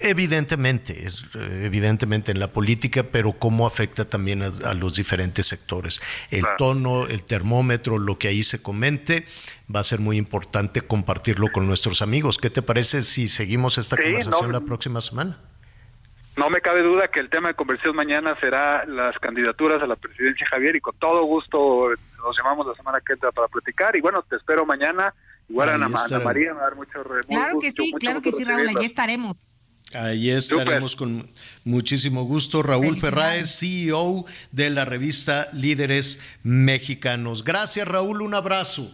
evidentemente, es, evidentemente en la política, pero cómo afecta también a, a los diferentes sectores. El tono, el termómetro, lo que ahí se comente va a ser muy importante compartirlo con nuestros amigos. ¿Qué te parece si seguimos esta sí, conversación no, la próxima semana? No me cabe duda que el tema de conversión mañana será las candidaturas a la presidencia Javier y con todo gusto nos llamamos la semana que entra para platicar y bueno, te espero mañana. Igual Ana, Ana, María me va a dar mucho, Claro que sí, mucho claro que sí, Raúl, allí estaremos. Ahí estaremos Super. con muchísimo gusto. Raúl Ferráez, CEO de la revista Líderes Mexicanos. Gracias, Raúl, un abrazo.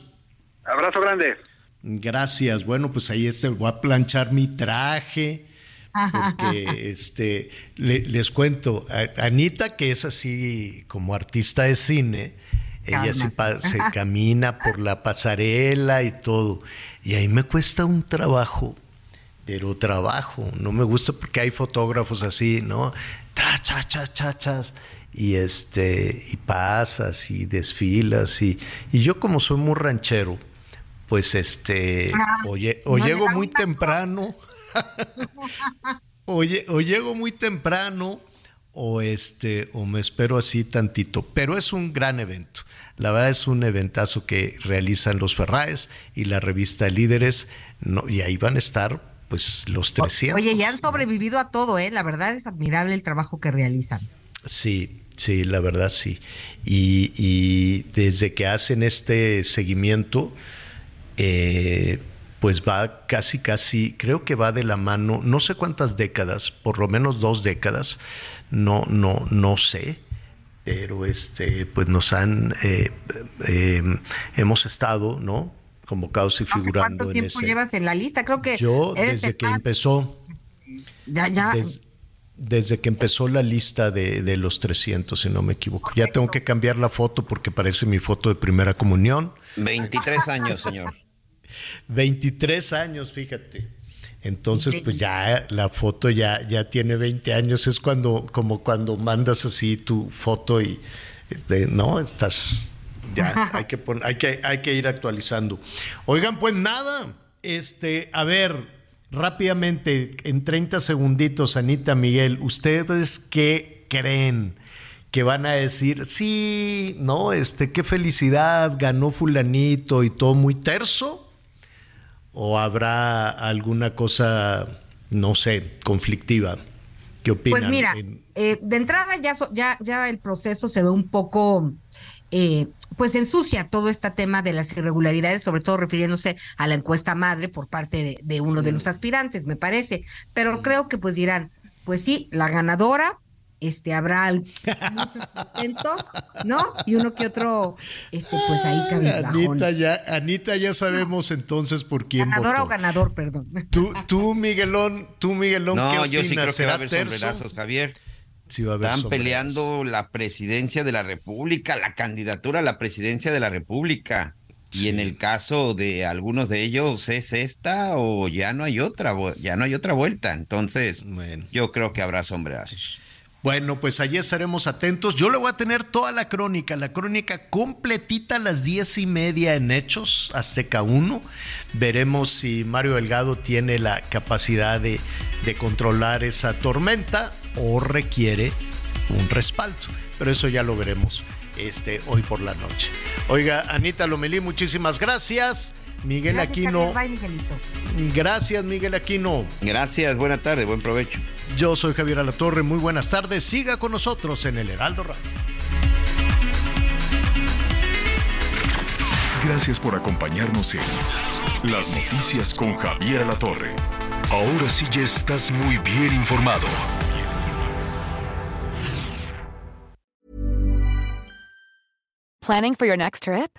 Abrazo grande. Gracias. Bueno, pues ahí este, voy a planchar mi traje. Porque este, le, les cuento, Anita, que es así como artista de cine, ella se, se, camina por la pasarela y todo. Y ahí me cuesta un trabajo, pero trabajo. No me gusta porque hay fotógrafos así, ¿no? Tra, cha, cha, cha, chas y este y pasas y desfilas y, y yo como soy muy ranchero pues este ah, o, no llego muy temprano o, o, llego muy temprano o este o me espero así tantito. Pero es un gran evento. La verdad es un eventazo que realizan los Ferraes y la revista Líderes no, y ahí van a estar pues los 300 oye ya han sobrevivido a todo eh la verdad es admirable el trabajo que realizan. Sí Sí, la verdad sí. Y, y desde que hacen este seguimiento, eh, pues va casi, casi, creo que va de la mano, no sé cuántas décadas, por lo menos dos décadas, no, no, no sé, pero este, pues nos han, eh, eh, hemos estado, ¿no? Convocados y figurando ¿Cuánto tiempo en llevas en la lista? Creo que Yo, desde que más- empezó, Ya, ya. des- desde que empezó la lista de, de los 300, si no me equivoco. Ya tengo que cambiar la foto porque parece mi foto de primera comunión. 23 años, señor. 23 años, fíjate. Entonces, pues ya la foto ya, ya tiene 20 años. Es cuando, como cuando mandas así tu foto y este, no, estás. Ya hay que, pon- hay, que, hay que ir actualizando. Oigan, pues nada. Este, a ver, rápidamente, en 30 segunditos, Anita Miguel, ¿ustedes qué creen? que van a decir, sí, no, este, qué felicidad, ganó fulanito y todo muy terso, o habrá alguna cosa, no sé, conflictiva. ¿Qué opinan? Pues mira, eh, de entrada ya, so- ya, ya el proceso se ve un poco, eh, pues ensucia todo este tema de las irregularidades, sobre todo refiriéndose a la encuesta madre por parte de, de uno de los aspirantes, me parece. Pero creo que pues dirán, pues sí, la ganadora, este, habrá muchos contentos, ¿no? Y uno que otro, este, pues ahí cabizbajón. Anita ya, Anita ya sabemos entonces por quién Ganadora o votó. ganador, perdón. Tú, tú, Miguelón, tú, Miguelón, ¿qué No, opinas? yo sí creo que va a ¿Será haber sombrerazos, Javier. Sí va a haber Están sombrerazos. peleando la presidencia de la República, la candidatura a la presidencia de la República. Y en el caso de algunos de ellos es esta o ya no hay otra, ya no hay otra vuelta. Entonces, yo creo que habrá sombrerazos. Bueno, pues allí estaremos atentos. Yo le voy a tener toda la crónica, la crónica completita a las diez y media en Hechos, Azteca 1. Veremos si Mario Delgado tiene la capacidad de, de controlar esa tormenta o requiere un respaldo. Pero eso ya lo veremos este, hoy por la noche. Oiga, Anita Lomelí, muchísimas gracias. Miguel Gracias, Aquino, Javier. Bye, Miguelito. gracias Miguel Aquino. Gracias, buena tarde, buen provecho. Yo soy Javier Alatorre, muy buenas tardes. Siga con nosotros en el Heraldo Radio. Gracias por acompañarnos en Las Noticias con Javier Alatorre. Ahora sí ya estás muy bien informado. Planning for your next trip?